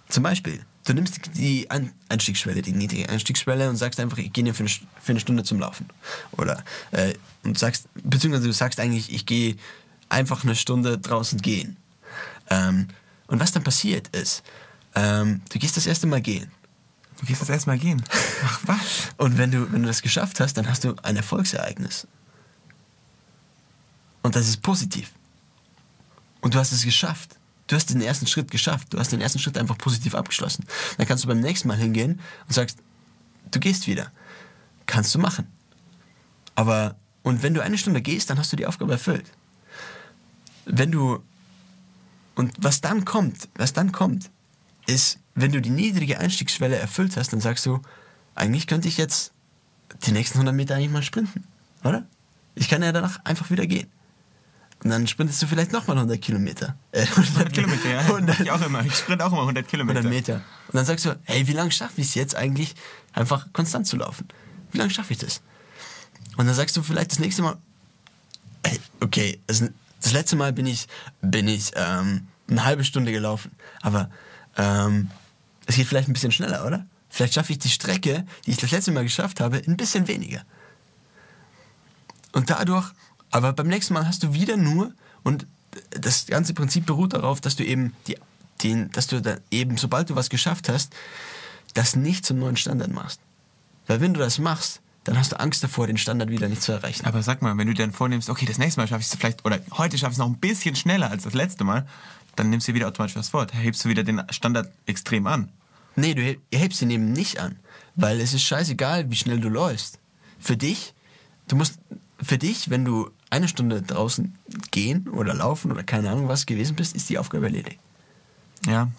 Zum Beispiel, du nimmst die Einstiegsschwelle, die niedrige Einstiegsschwelle und sagst einfach, ich gehe für St- für eine Stunde zum Laufen. Oder, äh, und sagst, beziehungsweise du sagst eigentlich, ich gehe einfach eine Stunde draußen gehen. Ähm, und was dann passiert ist, ähm, du gehst das erste Mal gehen. Du gehst jetzt erstmal gehen. Ach was? Und wenn du, wenn du das geschafft hast, dann hast du ein Erfolgsereignis. Und das ist positiv. Und du hast es geschafft. Du hast den ersten Schritt geschafft. Du hast den ersten Schritt einfach positiv abgeschlossen. Dann kannst du beim nächsten Mal hingehen und sagst, du gehst wieder. Kannst du machen. Aber, und wenn du eine Stunde gehst, dann hast du die Aufgabe erfüllt. Wenn du, und was dann kommt, was dann kommt, ist, wenn du die niedrige Einstiegsschwelle erfüllt hast, dann sagst du, eigentlich könnte ich jetzt die nächsten 100 Meter eigentlich mal sprinten, oder? Ich kann ja danach einfach wieder gehen. Und dann sprintest du vielleicht nochmal 100 Kilometer. Äh, 100 Kilometer, ja. 100, Ich auch immer. Ich sprinte auch immer 100 Kilometer. 100 Meter. Und dann sagst du, hey, wie lange schaffe ich es jetzt eigentlich, einfach konstant zu laufen? Wie lange schaffe ich das? Und dann sagst du vielleicht das nächste Mal, hey, okay, das, das letzte Mal bin ich, bin ich ähm, eine halbe Stunde gelaufen. Aber ähm, es geht vielleicht ein bisschen schneller, oder? Vielleicht schaffe ich die Strecke, die ich das letzte Mal geschafft habe, ein bisschen weniger. Und dadurch, aber beim nächsten Mal hast du wieder nur, und das ganze Prinzip beruht darauf, dass du eben die, den, dass du dann eben, sobald du was geschafft hast, das nicht zum neuen Standard machst. Weil wenn du das machst, dann hast du Angst davor, den Standard wieder nicht zu erreichen. Aber sag mal, wenn du dir dann vornimmst, okay, das nächste Mal schaffe ich es vielleicht, oder heute schaffe ich es noch ein bisschen schneller als das letzte Mal, dann nimmst du wieder automatisch was vor. Hebst du wieder den Standard extrem an. Nee, du heb- hebst ihn eben nicht an. Weil es ist scheißegal, wie schnell du läufst. Für dich, du musst, für dich, wenn du eine Stunde draußen gehen oder laufen oder keine Ahnung was gewesen bist, ist die Aufgabe erledigt. Ja,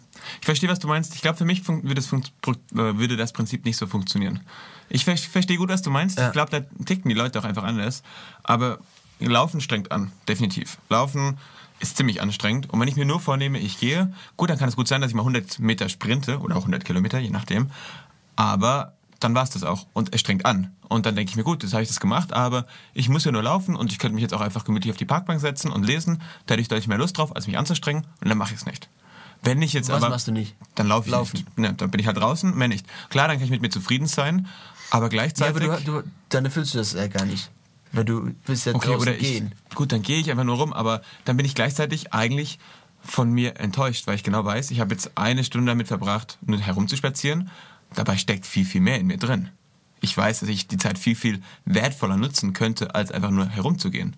ich verstehe, was du meinst. Ich glaube, für mich würde, pro- äh, würde das Prinzip nicht so funktionieren. Ich ver verstehe gut, was du meinst. Ja. Ich glaube, da ticken die Leute auch einfach anders. Aber Laufen strengt an, definitiv. Laufen ist ziemlich anstrengend. Und wenn ich mir nur vornehme, ich gehe, gut, dann kann es gut sein, dass ich mal 100 Meter sprinte oder auch 100 Kilometer, je nachdem. Aber dann war es das auch. Und es strengt an. Und dann denke ich mir, gut, jetzt habe ich das gemacht, aber ich muss ja nur laufen und ich könnte mich jetzt auch einfach gemütlich auf die Parkbank setzen und lesen. Da hätte ich deutlich mehr Lust drauf, als mich anzustrengen. Und dann mache ich es nicht. Wenn ich jetzt Was aber, machst du nicht? Dann laufe ich Laufen. nicht. Ne, dann bin ich halt draußen, mehr nicht. Klar, dann kann ich mit mir zufrieden sein, aber Ja, gleichzeitig... aber du, du, dann erfüllst du das ja gar nicht. Weil du willst ja okay, draußen oder ich, gehen. gut, dann gehe ich einfach nur rum, aber dann bin ich gleichzeitig eigentlich von mir enttäuscht, weil ich genau weiß, ich habe jetzt eine Stunde damit verbracht, nur herumzuspazieren. Dabei steckt viel, viel mehr in mir drin. Ich weiß, dass ich die Zeit viel, viel wertvoller nutzen könnte, als einfach nur herumzugehen.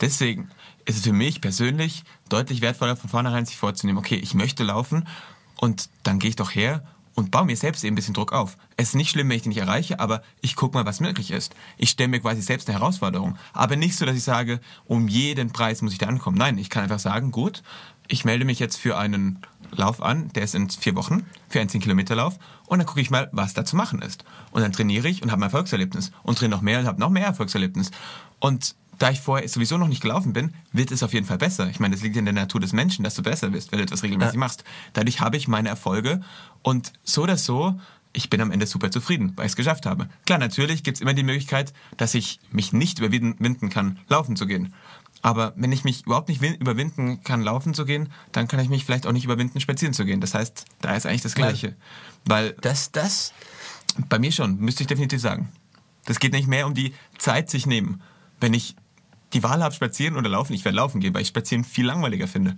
Deswegen ist es für mich persönlich deutlich wertvoller, von vornherein sich vorzunehmen, okay, ich möchte laufen und dann gehe ich doch her und baue mir selbst eben ein bisschen Druck auf. Es ist nicht schlimm, wenn ich den nicht erreiche, aber ich gucke mal, was möglich ist. Ich stelle mir quasi selbst eine Herausforderung. Aber nicht so, dass ich sage, um jeden Preis muss ich da ankommen. Nein, ich kann einfach sagen, gut, ich melde mich jetzt für einen Lauf an, der ist in vier Wochen, für einen 10-Kilometer-Lauf und dann gucke ich mal, was da zu machen ist. Und dann trainiere ich und habe ein Erfolgserlebnis und trainiere noch mehr und habe noch mehr Erfolgserlebnis. Und da ich vorher sowieso noch nicht gelaufen bin, wird es auf jeden Fall besser. Ich meine, das liegt in der Natur des Menschen, dass du besser bist, wenn du etwas regelmäßig Ja. machst. Dadurch habe ich meine Erfolge und so oder so, ich bin am Ende super zufrieden, weil ich es geschafft habe. Klar, natürlich gibt es immer die Möglichkeit, dass ich mich nicht überwinden kann, laufen zu gehen. Aber wenn ich mich überhaupt nicht win- überwinden kann, laufen zu gehen, dann kann ich mich vielleicht auch nicht überwinden, spazieren zu gehen. Das heißt, da ist eigentlich das Gleiche. Weil Das, das, bei mir schon, müsste ich definitiv sagen. Das geht nicht mehr um die Zeit sich nehmen. Wenn ich die Wahl habe, spazieren oder laufen, ich werde laufen gehen, weil ich spazieren viel langweiliger finde.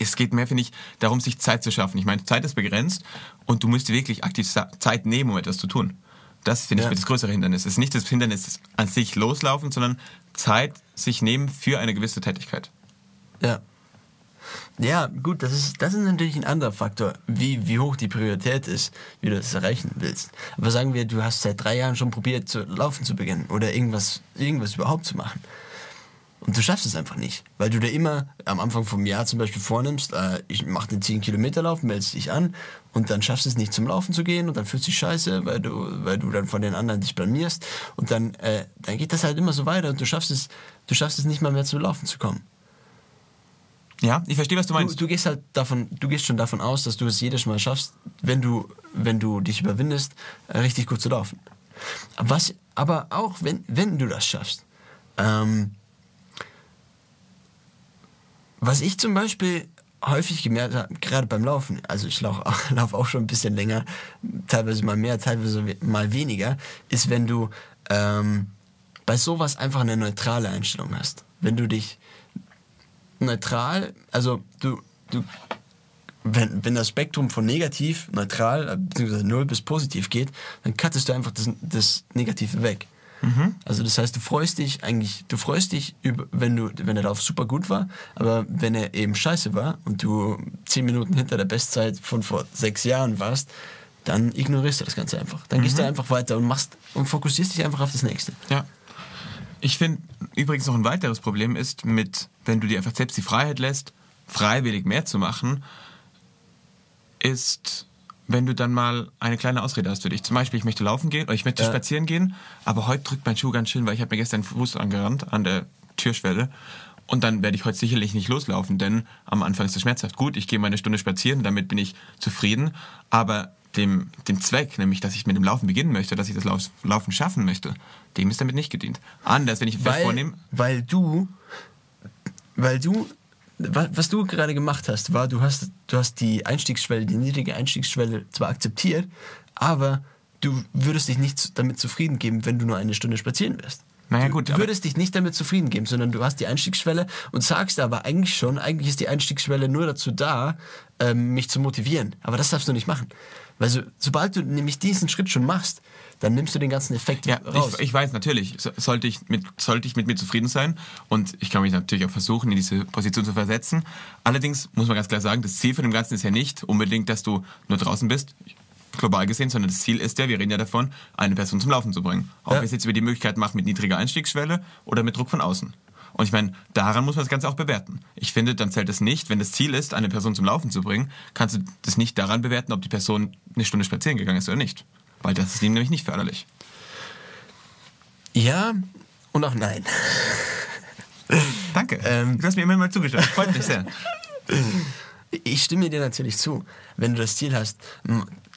Es geht mehr, finde ich, darum, sich Zeit zu schaffen. Ich meine, Zeit ist begrenzt und du musst wirklich aktiv Zeit nehmen, um etwas zu tun. Das finde ich Ja. das größere Hindernis. Es ist nicht das Hindernis an sich loslaufen, sondern Zeit sich nehmen für eine gewisse Tätigkeit. ja. Ja, gut, das ist, das ist natürlich ein anderer Faktor, wie, wie hoch die Priorität ist, wie du das erreichen willst. Aber sagen wir, du hast seit drei Jahren schon probiert, zu laufen zu beginnen oder irgendwas, irgendwas überhaupt zu machen. Und du schaffst es einfach nicht, weil du dir immer am Anfang vom Jahr zum Beispiel vornimmst, äh, ich mache den 10 Kilometer Lauf, meldest dich an und dann schaffst du es nicht zum Laufen zu gehen und dann fühlst du dich scheiße, weil du, weil du dann von den anderen dich blamierst und dann, äh, dann geht das halt immer so weiter und du schaffst es, du schaffst es nicht mal mehr zum Laufen zu kommen. Ja, ich verstehe, was du Du, meinst. du gehst halt davon, du gehst schon davon aus, dass du es jedes Mal schaffst, wenn du, wenn du dich überwindest, äh, richtig gut zu laufen. Was, aber auch wenn, wenn du das schaffst, ähm, was ich zum Beispiel häufig gemerkt habe, gerade beim Laufen, also ich laufe auch, lauf auch schon ein bisschen länger, teilweise mal mehr, teilweise we- mal weniger, ist, wenn du ähm, bei sowas einfach eine neutrale Einstellung hast. Wenn du dich neutral, also du, du wenn, wenn das Spektrum von negativ, neutral, beziehungsweise null bis positiv geht, dann cuttest du einfach das, das Negative weg. Also das heißt, du freust dich eigentlich, du freust dich, über, wenn, du, wenn der Lauf super gut war, aber wenn er eben scheiße war und du zehn Minuten hinter der Bestzeit von vor sechs Jahren warst, dann ignorierst du das Ganze einfach. Dann gehst du einfach weiter und machst und fokussierst dich einfach auf das Nächste. Ja. Ich finde übrigens noch ein weiteres Problem ist mit, wenn du dir einfach selbst die Freiheit lässt, freiwillig mehr zu machen, ist, wenn du dann mal eine kleine Ausrede hast für dich. Zum Beispiel, ich möchte laufen gehen oder ich möchte Ja. spazieren gehen, aber heute drückt mein Schuh ganz schön, weil ich habe mir gestern den Fuß angerannt an der Türschwelle. Und dann werde ich heute sicherlich nicht loslaufen, denn am Anfang ist es schmerzhaft. Gut, ich gehe mal eine Stunde spazieren, damit bin ich zufrieden. Aber dem, dem Zweck, nämlich, dass ich mit dem Laufen beginnen möchte, dass ich das Lauf, Laufen schaffen möchte, dem ist damit nicht gedient. Anders, wenn ich weil, vornehme, weil du, weil du, wa- was du gerade gemacht hast, war, du hast, du hast die Einstiegsschwelle, die niedrige Einstiegsschwelle zwar akzeptiert, aber du würdest dich nicht damit zufrieden geben, wenn du nur eine Stunde spazieren wärst. Naja, du, gut, du würdest dich nicht damit zufrieden geben, sondern du hast die Einstiegsschwelle und sagst aber eigentlich schon, eigentlich ist die Einstiegsschwelle nur dazu da, ähm, mich zu motivieren. Aber das darfst du nicht machen. Weil so, sobald du nämlich diesen Schritt schon machst, dann nimmst du den ganzen Effekt Ja, raus. ich, ich weiß natürlich, so- sollte ich, mit, sollte ich mit mir zufrieden sein und ich kann mich natürlich auch versuchen, in diese Position zu versetzen. Allerdings muss man ganz klar sagen, das Ziel von dem Ganzen ist ja nicht unbedingt, dass du nur draußen bist, global gesehen, sondern das Ziel ist ja, wir reden ja davon, eine Person zum Laufen zu bringen. Ob Ja. wir es jetzt über die Möglichkeit machen mit niedriger Einstiegsschwelle oder mit Druck von außen. Und ich meine, daran muss man das Ganze auch bewerten. Ich finde, dann zählt es nicht, wenn das Ziel ist, eine Person zum Laufen zu bringen, kannst du das nicht daran bewerten, ob die Person eine Stunde spazieren gegangen ist oder nicht. Weil das ist ihm nämlich nicht förderlich. ja und auch nein. Danke. Ähm, du hast mir immer mal zugestimmt. Freut mich sehr. Ich stimme dir natürlich zu, wenn du das Ziel hast,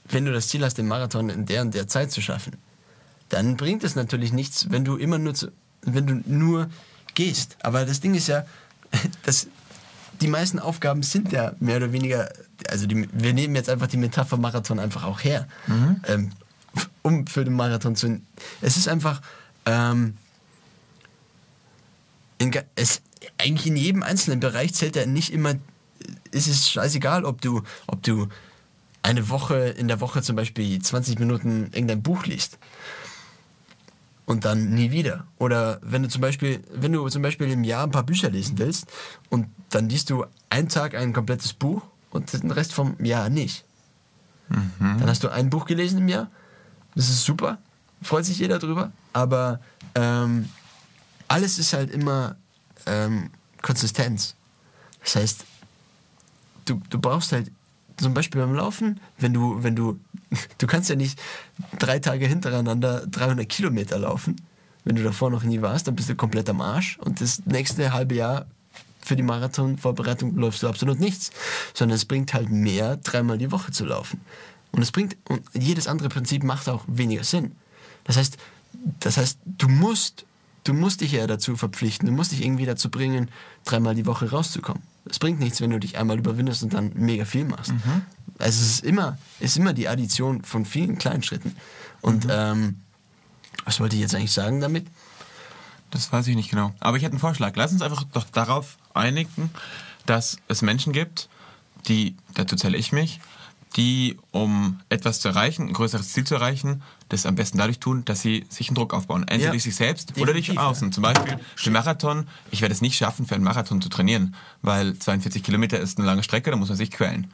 wenn du das Ziel hast, den Marathon in der und der Zeit zu schaffen, dann bringt es natürlich nichts, wenn du immer nur zu, wenn du nur gehst. Aber das Ding ist ja, dass die meisten Aufgaben sind ja mehr oder weniger, also die, wir nehmen jetzt einfach die Metapher Marathon einfach auch her, ähm, um für den Marathon zu. Es ist einfach ähm, in, es, eigentlich in jedem einzelnen Bereich zählt ja nicht immer, ist es scheißegal, ob du, ob du eine Woche, in der Woche zum Beispiel 20 Minuten irgendein Buch liest und dann nie wieder. Oder wenn du zum Beispiel, wenn du zum Beispiel im Jahr ein paar Bücher lesen willst und dann liest du einen Tag ein komplettes Buch und den Rest vom Jahr nicht. Dann hast du ein Buch gelesen im Jahr. Das ist super. Freut sich jeder drüber. Aber ähm, alles ist halt immer ähm, Konsistenz. Das heißt, du, du brauchst halt zum Beispiel beim Laufen, wenn du, wenn du, du kannst ja nicht drei Tage hintereinander 300 Kilometer laufen. Wenn du davor noch nie warst, dann bist du komplett am Arsch und das nächste halbe Jahr für die Marathonvorbereitung läufst du absolut nichts, sondern es bringt halt mehr, dreimal die Woche zu laufen. Und es bringt, und jedes andere Prinzip macht auch weniger Sinn. Das heißt, das heißt, du musst, du musst dich ja dazu verpflichten, du musst dich irgendwie dazu bringen, dreimal die Woche rauszukommen. Es bringt nichts, wenn du dich einmal überwindest und dann mega viel machst. Also es ist immer, ist immer die Addition von vielen kleinen Schritten. Und ähm, was wollte ich jetzt eigentlich sagen damit? Das weiß ich nicht genau. Aber ich hätte einen Vorschlag. Lass uns einfach doch darauf einigen, dass es Menschen gibt, die, dazu zähle ich mich, die, um etwas zu erreichen, ein größeres Ziel zu erreichen, das am besten dadurch tun, dass sie sich einen Druck aufbauen. Entweder Ja. durch sich selbst oder durch außen. Zum Beispiel für Marathon. Ich werde es nicht schaffen, für einen Marathon zu trainieren, weil 42 Kilometer ist eine lange Strecke, da muss man sich quälen.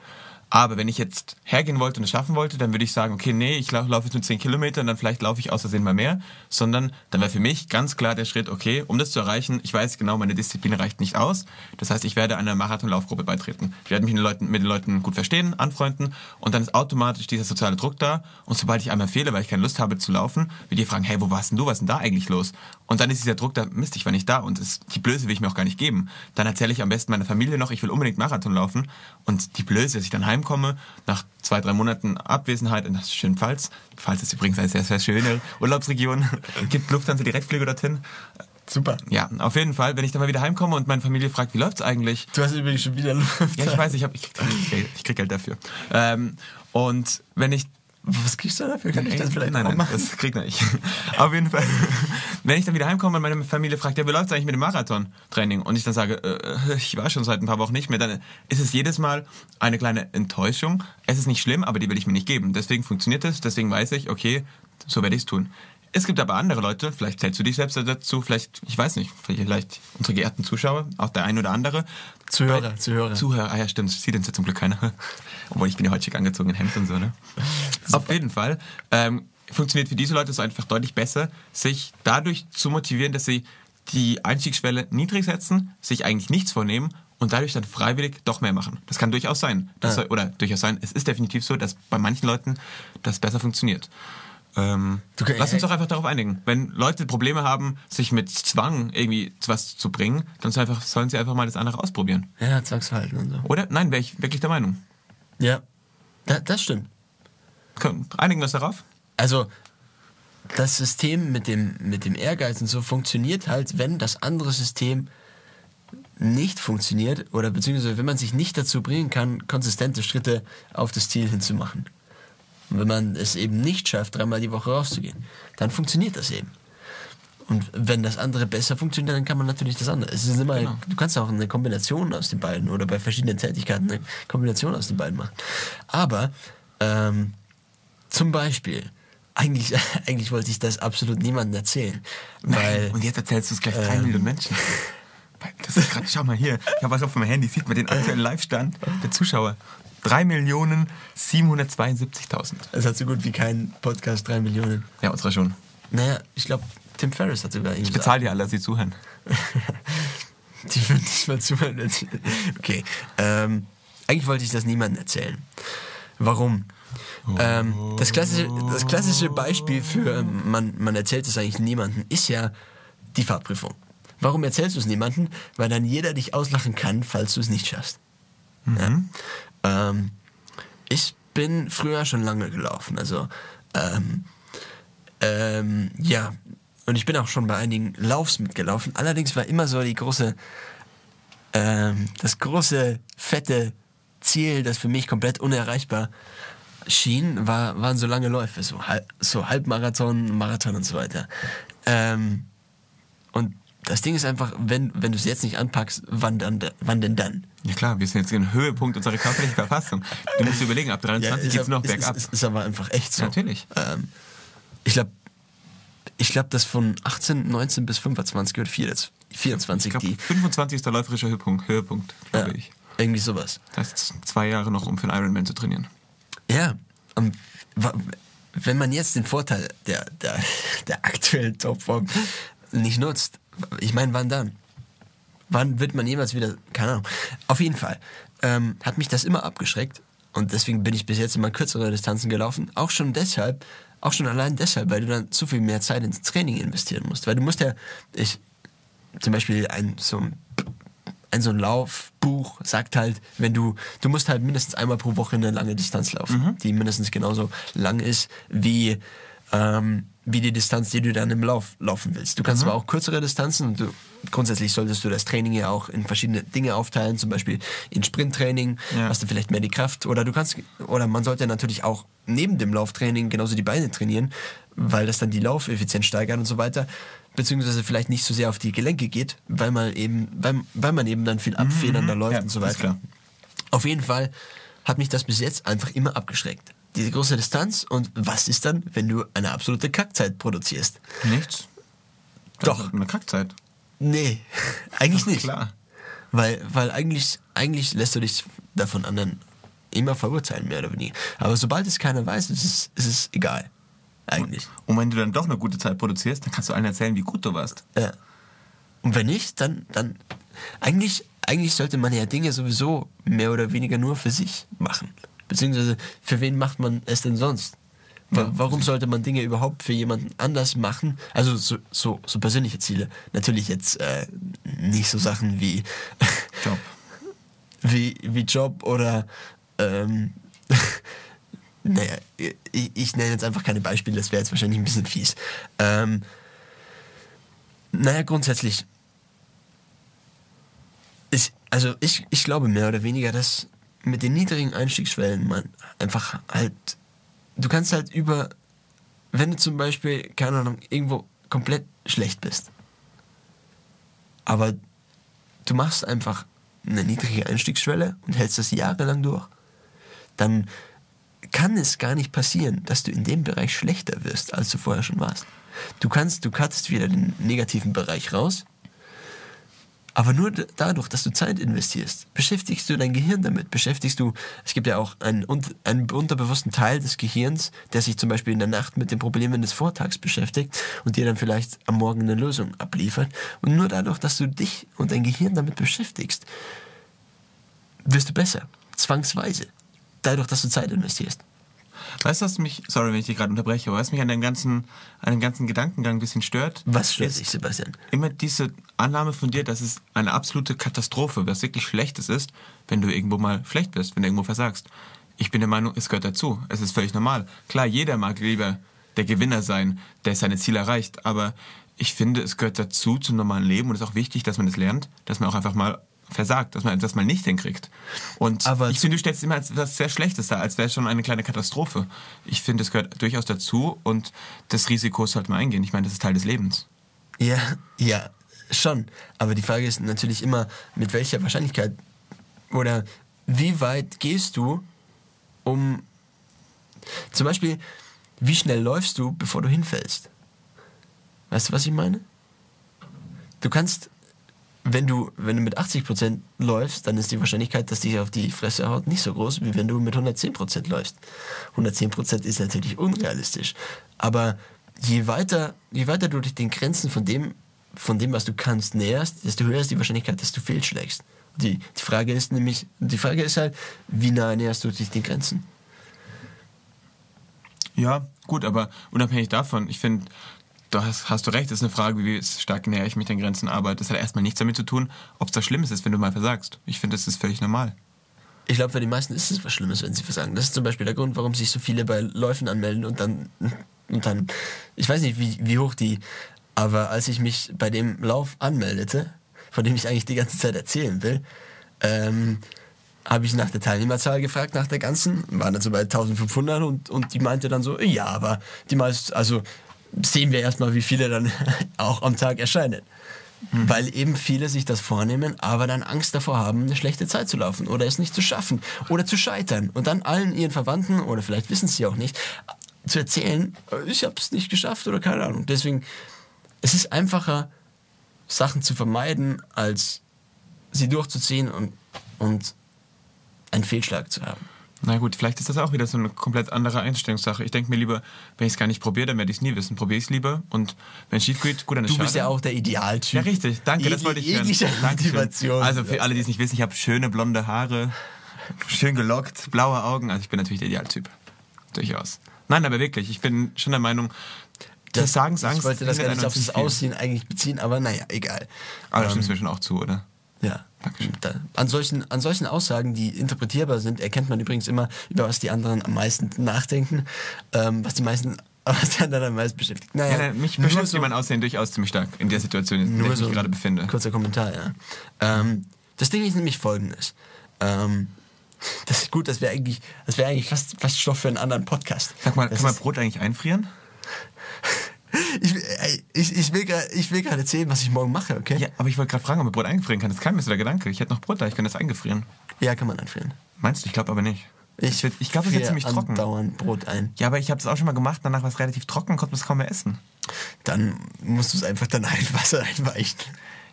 Aber wenn ich jetzt hergehen wollte und es schaffen wollte, dann würde ich sagen, okay, nee, ich lau- laufe jetzt nur 10 Kilometer und dann vielleicht laufe ich aus Versehen mal mehr. Sondern dann wäre für mich ganz klar der Schritt, okay, um das zu erreichen, ich weiß genau, meine Disziplin reicht nicht aus. Das heißt, ich werde einer Marathonlaufgruppe beitreten. Ich werde mich mit den, Leuten, mit den Leuten gut verstehen, anfreunden und dann ist automatisch dieser soziale Druck da. Und sobald ich einmal fehle, weil ich keine Lust habe zu laufen, wird die fragen, hey, wo warst denn du, was ist denn da eigentlich los? Und dann ist dieser Druck da, Mist, ich war nicht da und das, die Blöße will ich mir auch gar nicht geben. Dann erzähle ich am besten meiner Familie noch, ich will unbedingt Marathon laufen und die Blöße, dass ich dann heimkomme, nach zwei, drei Monaten Abwesenheit in das schönen Pfalz. Pfalz ist übrigens eine sehr, sehr schöne Urlaubsregion. Gibt Lufthansa Direktflüge dorthin. Super. Ja, auf jeden Fall, wenn ich dann mal wieder heimkomme und meine Familie fragt, wie läuft's eigentlich? Du hast übrigens schon wieder Luft. Ja, ich weiß, ich, hab, ich, krieg Geld, ich krieg Geld dafür. Ähm, und wenn ich Was kriegst du dafür? Kann ich das vielleicht nein, nein, machen? das kriegt er nicht. Auf jeden Fall, wenn ich dann wieder heimkomme und meine Familie fragt, ja, wie läuft's eigentlich mit dem Marathon-Training? Und ich dann sage, äh, ich war schon seit ein paar Wochen nicht mehr, dann ist es jedes Mal eine kleine Enttäuschung. Es ist nicht schlimm, aber die will ich mir nicht geben. Deswegen funktioniert es, deswegen weiß ich, okay, so werde ich es tun. Es gibt aber andere Leute, vielleicht zählst du dich selbst dazu, vielleicht, ich weiß nicht, vielleicht unsere geehrten Zuschauer, auch der ein oder andere. Zuhörer, Zuhörer. Zuhörer, ah ja, stimmt, sieht uns ja zum Glück keiner. Obwohl ich bin ja heute schick angezogen in Hemd und so, ne? Auf jeden Fall. Ähm, funktioniert für diese Leute es einfach deutlich besser, sich dadurch zu motivieren, dass sie die Einstiegsschwelle niedrig setzen, sich eigentlich nichts vornehmen und dadurch dann freiwillig doch mehr machen. Das kann durchaus sein. Das Ja. soll, oder durchaus sein. Es ist definitiv so, dass bei manchen Leuten das besser funktioniert. Ähm, kann- lass uns doch einfach darauf einigen. Wenn Leute Probleme haben, sich mit Zwang irgendwie was zu bringen, dann sollen sie einfach mal das andere ausprobieren. Ja, Zwangsverhalten und so. Oder? Nein, wäre ich wirklich der Meinung. Ja, da, das stimmt. Können- Einigen wir uns darauf? Also, das System mit dem, mit dem Ehrgeiz und so funktioniert halt, wenn das andere System nicht funktioniert oder beziehungsweise wenn man sich nicht dazu bringen kann, konsistente Schritte auf das Ziel hinzumachen. Und wenn man es eben nicht schafft, dreimal die Woche rauszugehen, dann funktioniert das eben. Und wenn das andere besser funktioniert, dann kann man natürlich das andere. Es ist immer, Genau. Du kannst auch eine Kombination aus den beiden oder bei verschiedenen Tätigkeiten eine Kombination aus den beiden machen. Aber ähm, zum Beispiel, eigentlich, eigentlich wollte ich das absolut niemandem erzählen. Weil, Und jetzt erzählst du es gleich drei Millionen Menschen. Das ist gerade, schau mal hier, ich habe was auf meinem Handy, sieht man den aktuellen Live-Stand der Zuschauer. 3 Millionen 772.000. es hat so gut wie kein Podcast 3 Millionen. Ja, unserer schon. Naja, ich glaube, Tim Ferriss hat sogar Ich bezahle dir alle, dass sie zuhören. Die würden nicht mal zuhören. Okay. Ähm, eigentlich wollte ich das niemandem erzählen. Warum? Ähm, das, klassische, das klassische Beispiel für ähm, man, man erzählt es eigentlich niemandem ist ja die Fahrprüfung. Warum erzählst du es niemandem? Weil dann jeder dich auslachen kann, falls du es nicht schaffst. Ja? Ähm, ich bin früher schon lange gelaufen. Also ähm, ähm, ja, und ich bin auch schon bei einigen Laufs mitgelaufen. Allerdings war immer so die große, ähm, das große, fette Ziel, das für mich komplett unerreichbar schien, war, waren so lange Läufe, so, Halb, so Halbmarathon, Marathon und so weiter. Ähm, und das Ding ist einfach, wenn, wenn du es jetzt nicht anpackst, wann, dann, wann denn dann? Ja klar, wir sind jetzt im Höhepunkt unserer körperlichen Verfassung. Du musst dir überlegen, ab 23 ist geht's nur noch bergab. Ist, ist, ist aber einfach echt so. Natürlich. Ähm, ich glaube, ich glaube, dass von 18, 19 bis 25 oder 24, Ich 24 glaube, die. 25 ist der läuferische Höhepunkt, Höhepunkt glaube Ja, ich. irgendwie sowas. Das heißt, zwei Jahre noch, um für einen Ironman zu trainieren. Ja, und wenn man jetzt den Vorteil der, der, der aktuellen Topform nicht nutzt, ich meine, wann dann? Wann wird man jemals wieder, keine Ahnung. Auf jeden Fall ähm, hat mich das immer abgeschreckt und deswegen bin ich bis jetzt immer kürzere Distanzen gelaufen. Auch schon deshalb, auch schon allein deshalb, weil du dann zu viel mehr Zeit ins Training investieren musst. Weil du musst ja, ich, zum Beispiel ein so ein, ein so ein Laufbuch sagt halt, wenn du, du musst halt mindestens einmal pro Woche eine lange Distanz laufen, die mindestens genauso lang ist wie, ähm, wie die Distanz, die du dann im Lauf laufen willst. Du kannst aber auch kürzere Distanzen und du, grundsätzlich solltest du das Training ja auch in verschiedene Dinge aufteilen, zum Beispiel in Sprinttraining, Ja. hast du vielleicht mehr die Kraft oder du kannst, oder man sollte natürlich auch neben dem Lauftraining genauso die Beine trainieren, weil das dann die Laufeffizienz steigert und so weiter, beziehungsweise vielleicht nicht so sehr auf die Gelenke geht, weil man eben, weil, weil man eben dann viel abfedernder läuft Ja, und so weiter. klar. Auf jeden Fall hat mich das bis jetzt einfach immer abgeschreckt. Diese große Distanz und was ist dann, wenn du eine absolute Kackzeit produzierst? Nichts? Doch. Eine Kackzeit. Nee, eigentlich nicht. Klar. Weil, weil eigentlich, eigentlich lässt du dich davon anderen immer verurteilen, mehr oder weniger. Aber sobald es keiner weiß, ist es, ist es egal. Eigentlich. Und wenn du dann doch eine gute Zeit produzierst, dann kannst du allen erzählen, wie gut du warst. Ja. Und wenn nicht, dann, dann eigentlich, eigentlich sollte man ja Dinge sowieso mehr oder weniger nur für sich machen. Beziehungsweise für wen macht man es denn sonst? Wa- Warum sollte man Dinge überhaupt für jemanden anders machen? Also so, so, so persönliche Ziele. Natürlich jetzt äh, nicht so Sachen wie Job. wie, wie Job oder ähm, naja, ich, ich nenne jetzt einfach keine Beispiele, das wäre jetzt wahrscheinlich ein bisschen fies. Ähm, naja, grundsätzlich ist, also ich, ich glaube mehr oder weniger, dass mit den niedrigen Einstiegsschwellen man einfach halt, du kannst halt über, wenn du zum Beispiel, keine Ahnung, irgendwo komplett schlecht bist, aber du machst einfach eine niedrige Einstiegsschwelle und hältst das jahrelang durch, dann kann es gar nicht passieren, dass du in dem Bereich schlechter wirst, als du vorher schon warst. Du kannst, du cuttest wieder den negativen Bereich raus, aber nur dadurch, dass du Zeit investierst, beschäftigst du dein Gehirn damit, beschäftigst du, es gibt ja auch einen, einen unterbewussten Teil des Gehirns, der sich zum Beispiel in der Nacht mit den Problemen des Vortags beschäftigt und dir dann vielleicht am Morgen eine Lösung abliefert. Und nur dadurch, dass du dich und dein Gehirn damit beschäftigst, wirst du besser. Zwangsweise. Dadurch, dass du Zeit investierst. Weißt du, was mich, sorry, wenn ich dich gerade unterbreche, aber was mich an deinem ganzen, an dem ganzen Gedankengang ein bisschen stört? Was stört dich, Sebastian? Immer diese Annahme von dir, dass es eine absolute Katastrophe, was wirklich Schlechtes ist, wenn du irgendwo mal schlecht bist, wenn du irgendwo versagst. Ich bin der Meinung, es gehört dazu. Es ist völlig normal. Klar, jeder mag lieber der Gewinner sein, der seine Ziele erreicht, aber ich finde, es gehört dazu zum normalen Leben und es ist auch wichtig, dass man das lernt, dass man auch einfach mal versagt, dass man etwas mal nicht hinkriegt. Und Aber ich finde, du stellst es immer als etwas sehr Schlechtes dar, als wäre es schon eine kleine Katastrophe. Ich finde, es gehört durchaus dazu und das Risiko sollte man eingehen. Ich meine, das ist Teil des Lebens. Ja, ja, schon. Aber die Frage ist natürlich immer, mit welcher Wahrscheinlichkeit oder wie weit gehst du, um zum Beispiel, wie schnell läufst du, bevor du hinfällst? Weißt du, was ich meine? Du kannst, wenn du, wenn du mit 80% läufst, dann ist die Wahrscheinlichkeit, dass dich auf die Fresse haut, nicht so groß, wie wenn du mit 110% läufst. 110% ist natürlich unrealistisch. Aber je weiter, je weiter du dich den Grenzen von dem, von dem, was du kannst, näherst, desto höher ist die Wahrscheinlichkeit, dass du fehlschlägst. Die, die Frage ist nämlich, die Frage ist halt, wie nah näherst du dich den Grenzen? Ja, gut, aber unabhängig davon, ich finde, du hast, du recht, das ist eine Frage, wie stark näher ich mich den Grenzen, aber das hat erstmal nichts damit zu tun, ob es da Schlimmes ist, wenn du mal versagst. Ich finde, das ist völlig normal. Ich glaube, für die meisten ist es was Schlimmes, wenn sie versagen. Das ist zum Beispiel der Grund, warum sich so viele bei Läufen anmelden und dann, und dann ich weiß nicht, wie, wie hoch die, aber als ich mich bei dem Lauf anmeldete, von dem ich eigentlich die ganze Zeit erzählen will, ähm, habe ich nach der Teilnehmerzahl gefragt, nach der ganzen, waren dann so bei 1500 und, und die meinte dann so, ja, aber die meisten, also sehen wir erstmal, wie viele dann auch am Tag erscheinen. Weil eben viele sich das vornehmen, aber dann Angst davor haben, eine schlechte Zeit zu laufen oder es nicht zu schaffen oder zu scheitern. Und dann allen ihren Verwandten, oder vielleicht wissen sie auch nicht, zu erzählen, ich habe es nicht geschafft oder keine Ahnung. Deswegen, es ist einfacher, Sachen zu vermeiden, als sie durchzuziehen und, und einen Fehlschlag zu haben. Na gut, vielleicht ist das auch wieder so eine komplett andere Einstellungssache. Ich denke mir lieber, wenn ich es gar nicht probiere, dann werde ich es nie wissen. Probiere ich es lieber und wenn es schief geht, gut, dann ist Du schade. bist ja auch der Idealtyp. Ja, richtig. Danke, das wollte ich hören. Motivation. Also für alle, die es nicht wissen, ich habe schöne blonde Haare, schön gelockt, blaue Augen. Also ich bin natürlich der Idealtyp. Durchaus. Nein, aber wirklich, ich bin schon der Meinung, das Versagensangst... Ich wollte das gar nicht auf das. Aussehen eigentlich beziehen, aber naja, egal. Aber da Ähm, stimmst du mir schon auch zu, oder? Ja. Dankeschön. Da, an, solchen, an solchen Aussagen, die interpretierbar sind, erkennt man übrigens immer, über was die anderen am meisten nachdenken, ähm, was die meisten, was die anderen am meisten beschäftigt. Naja, Ja, mich beschäftigt so- mein Aussehen durchaus ziemlich stark in der Situation, in der ich so mich gerade befinde. Kurzer Kommentar, ja. Ähm, das Ding ist nämlich folgendes. Ähm, das ist gut, das wäre eigentlich, das wäre eigentlich fast, fast Stoff für einen anderen Podcast. Sag mal, das kann man Brot eigentlich einfrieren? ich, ich, ich will gerade ich will gerade erzählen, was ich morgen mache, okay? Ja, aber ich wollte gerade fragen, ob man Brot eingefrieren kann. Das kam mir so der Gedanke. Ich hätte noch Brot da, ich kann das eingefrieren. Ja, kann man anfrieren. Meinst du? Ich glaube aber nicht. Ich, ich glaube, es wird ziemlich trocken. andauernd Brot ein. Ja, aber ich habe es auch schon mal gemacht, danach war es relativ trocken, konnte man es kaum mehr essen. Dann musst du es einfach dann ein Wasser einweichen.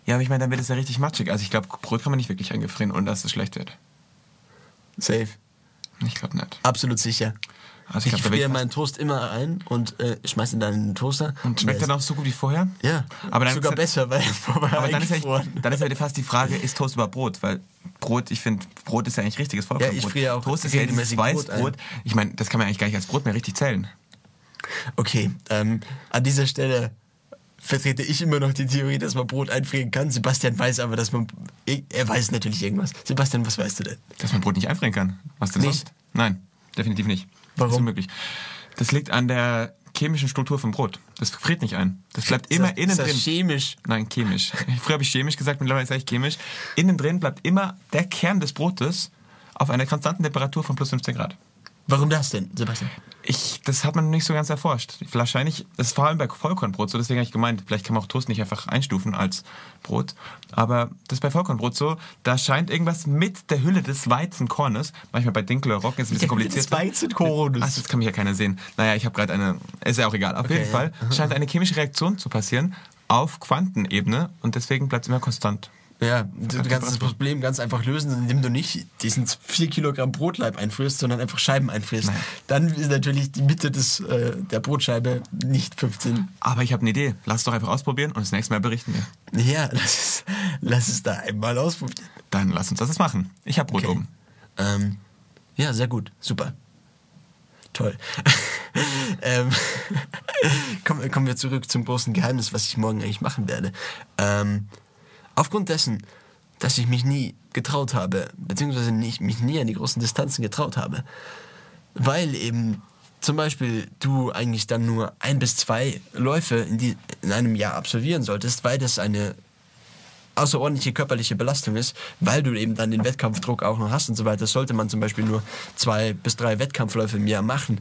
Ja, aber ich meine, dann wird es ja richtig matschig. Also ich glaube, Brot kann man nicht wirklich eingefrieren, ohne dass es schlecht wird. Safe. Ich glaube nicht. Absolut sicher. Also Ich, ich, friere meinen Toast immer ein und äh, schmeiße ihn dann in den Toaster. und schmeckt dann auch so gut wie vorher? Ja, aber dann sogar ist besser, weil er vorher Aber dann ist, eingefroren. dann ist ja fast die Frage, ist Toast überhaupt Brot? Weil Brot, ich finde, Brot ist ja eigentlich richtiges Vollkornbrot. Ja, ich friere auch Toast ist ja dieses Weißbrot. Ich meine, das kann man eigentlich gar nicht als Brot mehr richtig zählen. Okay, ähm, an dieser Stelle vertrete ich immer noch die Theorie, dass man Brot einfrieren kann. Sebastian weiß aber, dass man... Er weiß natürlich irgendwas. Sebastian, was weißt du denn? Dass man Brot nicht einfrieren kann. Was denn Nicht? sonst? Nein, definitiv nicht. Warum? Das ist unmöglich. Das liegt an der chemischen Struktur vom Brot. Das friert nicht ein. Das bleibt immer das, innen ist das drin. chemisch? Nein, chemisch. Früher habe ich chemisch gesagt, mittlerweile sage ich chemisch. Innen drin bleibt immer der Kern des Brotes auf einer konstanten Temperatur von plus 15 Grad. Warum das denn, Sebastian? Ich, das hat man nicht so ganz erforscht. Wahrscheinlich, das ist vor allem bei Vollkornbrot so, deswegen habe ich gemeint, vielleicht kann man auch Toast nicht einfach einstufen als Brot. Aber das ist bei Vollkornbrot so, da scheint irgendwas mit der Hülle des Weizenkornes, manchmal bei Dinkel oder Roggen ist es ein bisschen Hülle des kompliziert. Weizenkornes. Ach, das kann mich ja keiner sehen. Naja, ich habe gerade eine, ist ja auch egal. Auf Okay, jeden ja. Fall scheint eine chemische Reaktion zu passieren auf Quantenebene und deswegen bleibt es immer konstant. Ja, du kannst das Problem ganz einfach lösen, indem du nicht diesen 4 Kilogramm Brotleib einfrierst, sondern einfach Scheiben einfrierst. Nein. Dann ist natürlich die Mitte des, äh, der Brotscheibe nicht 15. Aber ich habe eine Idee. Lass es doch einfach ausprobieren und das nächste Mal berichten wir. Ja, lass es, lass es da einmal ausprobieren. Dann lass uns das machen. Ich habe Brot Okay. oben. Ähm, ja, sehr gut. Super. Toll. ähm, kommen, kommen wir zurück zum großen Geheimnis, was ich morgen eigentlich machen werde. Ähm, aufgrund dessen, dass ich mich nie getraut habe, beziehungsweise nicht, mich nie an die großen Distanzen getraut habe, weil eben zum Beispiel du eigentlich dann nur ein bis zwei Läufe in, die, in einem Jahr absolvieren solltest, weil das eine außerordentliche körperliche Belastung ist, weil du eben dann den Wettkampfdruck auch noch hast und so weiter, sollte man zum Beispiel nur zwei bis drei Wettkampfläufe im Jahr machen.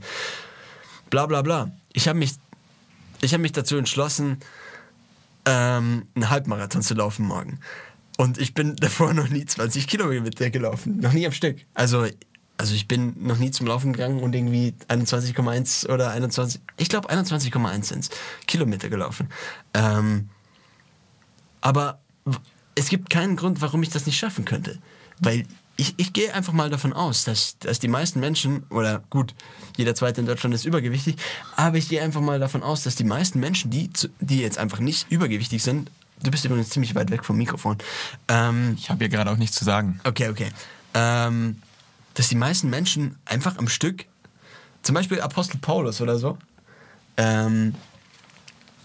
Bla bla bla. Ich habe mich, ich hab mich dazu entschlossen, ähm, einen Halbmarathon zu laufen morgen. Und ich bin davor noch nie 20 Kilometer gelaufen. Noch nie am Stück. Also, also ich bin noch nie zum Laufen gegangen und irgendwie 21,1 oder 21, ich glaube 21,1 sind Kilometer gelaufen. Ähm, aber es gibt keinen Grund, warum ich das nicht schaffen könnte. Weil ich, ich gehe einfach mal davon aus, dass, dass die meisten Menschen, oder gut, jeder Zweite in Deutschland ist übergewichtig, aber ich gehe einfach mal davon aus, dass die meisten Menschen, die, die jetzt einfach nicht übergewichtig sind, du bist übrigens ziemlich weit weg vom Mikrofon, ähm, Ich habe hier gerade auch nichts zu sagen. Okay, okay. Ähm, dass die meisten Menschen einfach am Stück, zum Beispiel Apostel Paulus oder so, ähm,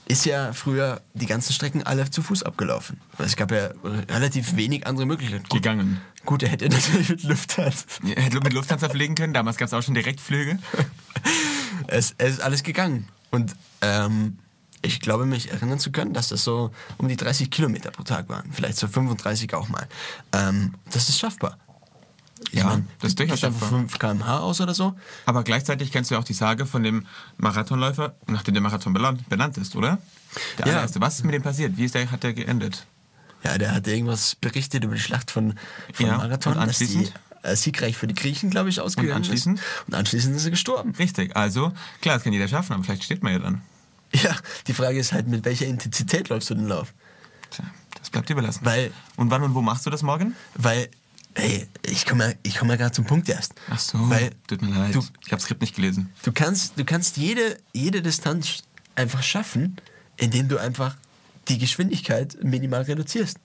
ist ja früher die ganzen Strecken alle zu Fuß abgelaufen. Es gab ja relativ wenig andere Möglichkeiten. Gut, Gegangen. Gut, er hätte natürlich mit Lufthansa. Ja, Hätte mit Lufthansa fliegen können, damals gab es auch schon Direktflüge. Es, es ist alles gegangen. Und ähm, ich glaube, mich erinnern zu können, dass das so um die 30 Kilometer pro Tag waren. Vielleicht so 35 auch mal. Ähm, das ist schaffbar. Ich Ja, mein, das ist durchaus einfach schaffbar. 5 km/h aus oder so. Aber gleichzeitig kennst du ja auch die Sage von dem Marathonläufer, nachdem der Marathon benannt, ist, oder? Der Ja. allererste. Was ist mit dem passiert? Wie ist der, hat der geendet? Ja, der hat irgendwas berichtet über die Schlacht von, von Ja, Marathon, und dass die anschließend? äh, siegreich für die Griechen, glaube ich, ausgegangen anschließend? ist. Und anschließend ist er gestorben. Richtig, also klar, das kann jeder schaffen, aber vielleicht steht man ja dann. Ja, die Frage ist halt, mit welcher Intensität läufst du den Lauf? Tja, das bleibt dir überlassen. Weil, und wann und wo machst du das morgen? weil, hey, ich komme ja, ich komm ja gerade zum Punkt erst. Ach so, Weil tut mir leid. Du, ich habe Skript nicht gelesen. du kannst, du kannst jede, jede Distanz einfach schaffen, indem du einfach die Geschwindigkeit minimal reduzierst.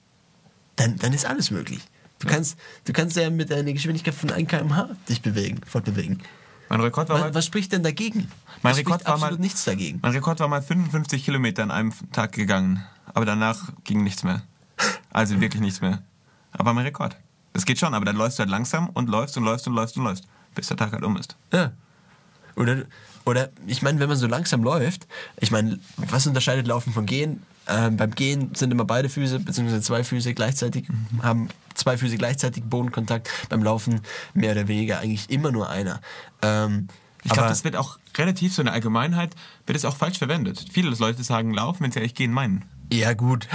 Dann, dann ist alles möglich. Du kannst, du kannst ja mit einer Geschwindigkeit von 1 km/h dich bewegen, fortbewegen. Mein Rekord war Was, mal, was spricht denn dagegen? mein Es Rekord war absolut mal, nichts dagegen. Mein Rekord war mal 55 Kilometer an einem Tag gegangen. Aber danach ging nichts mehr. Also wirklich nichts mehr. Aber mein Rekord. Das geht schon, aber dann läufst du halt langsam und läufst und läufst und läufst und läufst, bis der Tag halt um ist. Ja. Oder, oder ich meine, wenn man so langsam läuft, ich meine, was unterscheidet Laufen von Gehen? Ähm, beim Gehen sind immer beide Füße, beziehungsweise zwei Füße gleichzeitig, haben zwei Füße gleichzeitig Bodenkontakt. Beim Laufen mehr oder weniger eigentlich immer nur einer. Ähm, Ich glaube, das wird auch relativ so in der Allgemeinheit, wird es auch falsch verwendet. Viele Leute sagen laufen, wenn sie eigentlich gehen meinen. Ja, gut.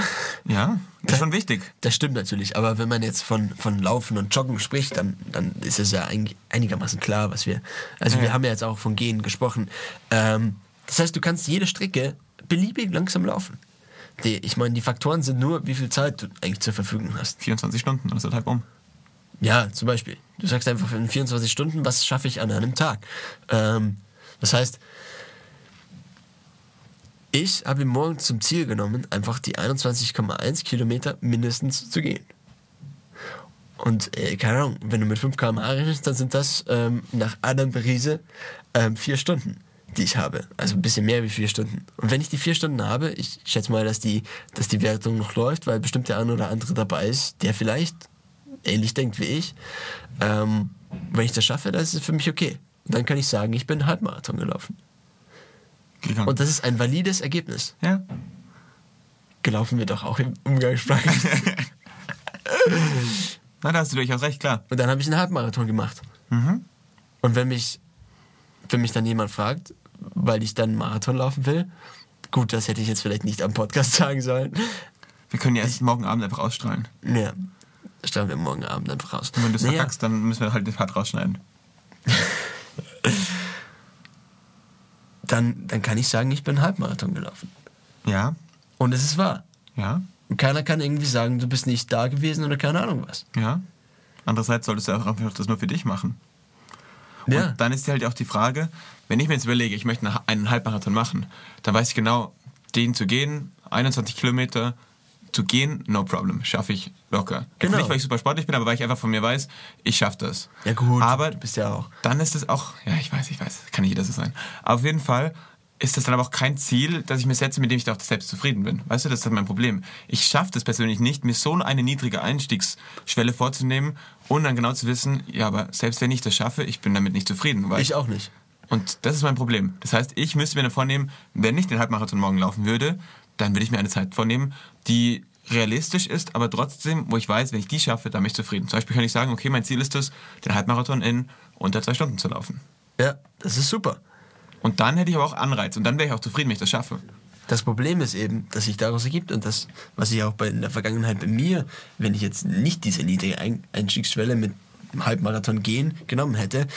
Ja, das ist schon wichtig. Das stimmt natürlich, aber wenn man jetzt von, von Laufen und Joggen spricht, dann, dann ist es ja eigentlich einigermaßen klar, was wir. Also, Ja, wir haben ja jetzt auch von Gehen gesprochen. Ähm, das heißt, du kannst jede Strecke beliebig langsam laufen. Die, ich meine, die Faktoren sind nur, wie viel Zeit du eigentlich zur Verfügung hast. 24 Stunden, also halb um. Ja, zum Beispiel. Du sagst einfach in 24 Stunden, was schaffe ich an einem Tag. Ähm, das heißt, ich habe mir morgen zum Ziel genommen, einfach die 21,1 Kilometer mindestens zu gehen. Und äh, keine Ahnung, wenn du mit 5 km/h rechnest, dann sind das ähm, nach Adam Beriese ähm, Stunden, die ich habe. Also ein bisschen mehr wie vier Stunden. Und wenn ich die vier Stunden habe, ich schätze mal, dass die, dass die Wertung noch läuft, weil bestimmt der eine oder andere dabei ist, der vielleicht ähnlich denkt wie ich. Ähm, wenn ich das schaffe, dann ist es für mich okay. Und dann kann ich sagen, ich bin Halbmarathon gelaufen. Gegangen. Und das ist ein valides Ergebnis. ja. Gelaufen wird doch auch im umgangssprachlich. Na, da hast du durchaus recht, klar. Und dann habe ich einen Halbmarathon gemacht. Mhm. Und wenn mich, wenn mich dann jemand fragt, weil ich dann einen Marathon laufen will, gut, das hätte ich jetzt vielleicht nicht am Podcast sagen sollen. Wir können ja erst morgen Abend einfach ausstrahlen. Ja, stellen wir morgen Abend einfach raus. Und wenn du es Naja, verkackst, dann müssen wir halt den Part rausschneiden. dann, dann kann ich sagen, ich bin Halbmarathon gelaufen. Ja, Und es ist wahr. ja, Und keiner kann irgendwie sagen, du bist nicht da gewesen oder keine Ahnung was. ja. Andererseits solltest du auch einfach das nur für dich machen. Ja. Und dann ist halt auch die Frage, wenn ich mir jetzt überlege, ich möchte einen Halbmarathon machen, dann weiß ich genau, den zu gehen, 21 Kilometer zu gehen, no problem, schaffe ich locker. Genau. Nicht, weil ich super sportlich bin, aber weil ich einfach von mir weiß, ich schaffe das. Ja gut, Aber du bist ja auch. dann ist es auch, ja, ich weiß, ich weiß, kann nicht jeder so sein. Aber auf jeden Fall ist das dann aber auch kein Ziel, das ich mir setze, mit dem ich auch selbst zufrieden bin. Weißt du, das ist halt mein Problem. Ich schaffe das persönlich nicht, mir so eine niedrige Einstiegsschwelle vorzunehmen und dann genau zu wissen, ja, aber selbst wenn ich das schaffe, ich bin damit nicht zufrieden. Weil Ich auch nicht. und das ist mein Problem. Das heißt, ich müsste mir dann vornehmen, wenn ich den Halbmarathon morgen laufen würde, dann würde ich mir eine Zeit vornehmen, die realistisch ist, aber trotzdem, wo ich weiß, wenn ich die schaffe, dann bin ich zufrieden. Zum Beispiel kann ich sagen, okay, mein Ziel ist es, den Halbmarathon in unter zwei Stunden zu laufen. Ja, das ist super. Und dann hätte ich aber auch Anreiz und dann wäre ich auch zufrieden, wenn ich das schaffe. Das Problem ist eben, dass sich daraus ergibt und das, was ich auch bei, in der Vergangenheit bei mir, wenn ich jetzt nicht diese niedrige Ein Einstiegsschwelle mit einem Halbmarathon gehen genommen hätte,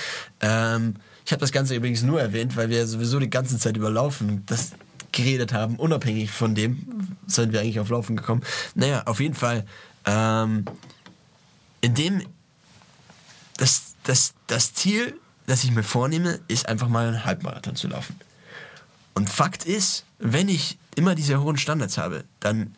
ähm, ich habe das Ganze übrigens nur erwähnt, weil wir sowieso die ganze Zeit über Laufen das geredet haben, unabhängig von dem sind wir eigentlich auf Laufen gekommen. Naja, auf jeden Fall, ähm, in dem das, das, das Ziel, das ich mir vornehme, ist einfach mal einen Halbmarathon zu laufen. Und Fakt ist, wenn ich immer diese hohen Standards habe, dann,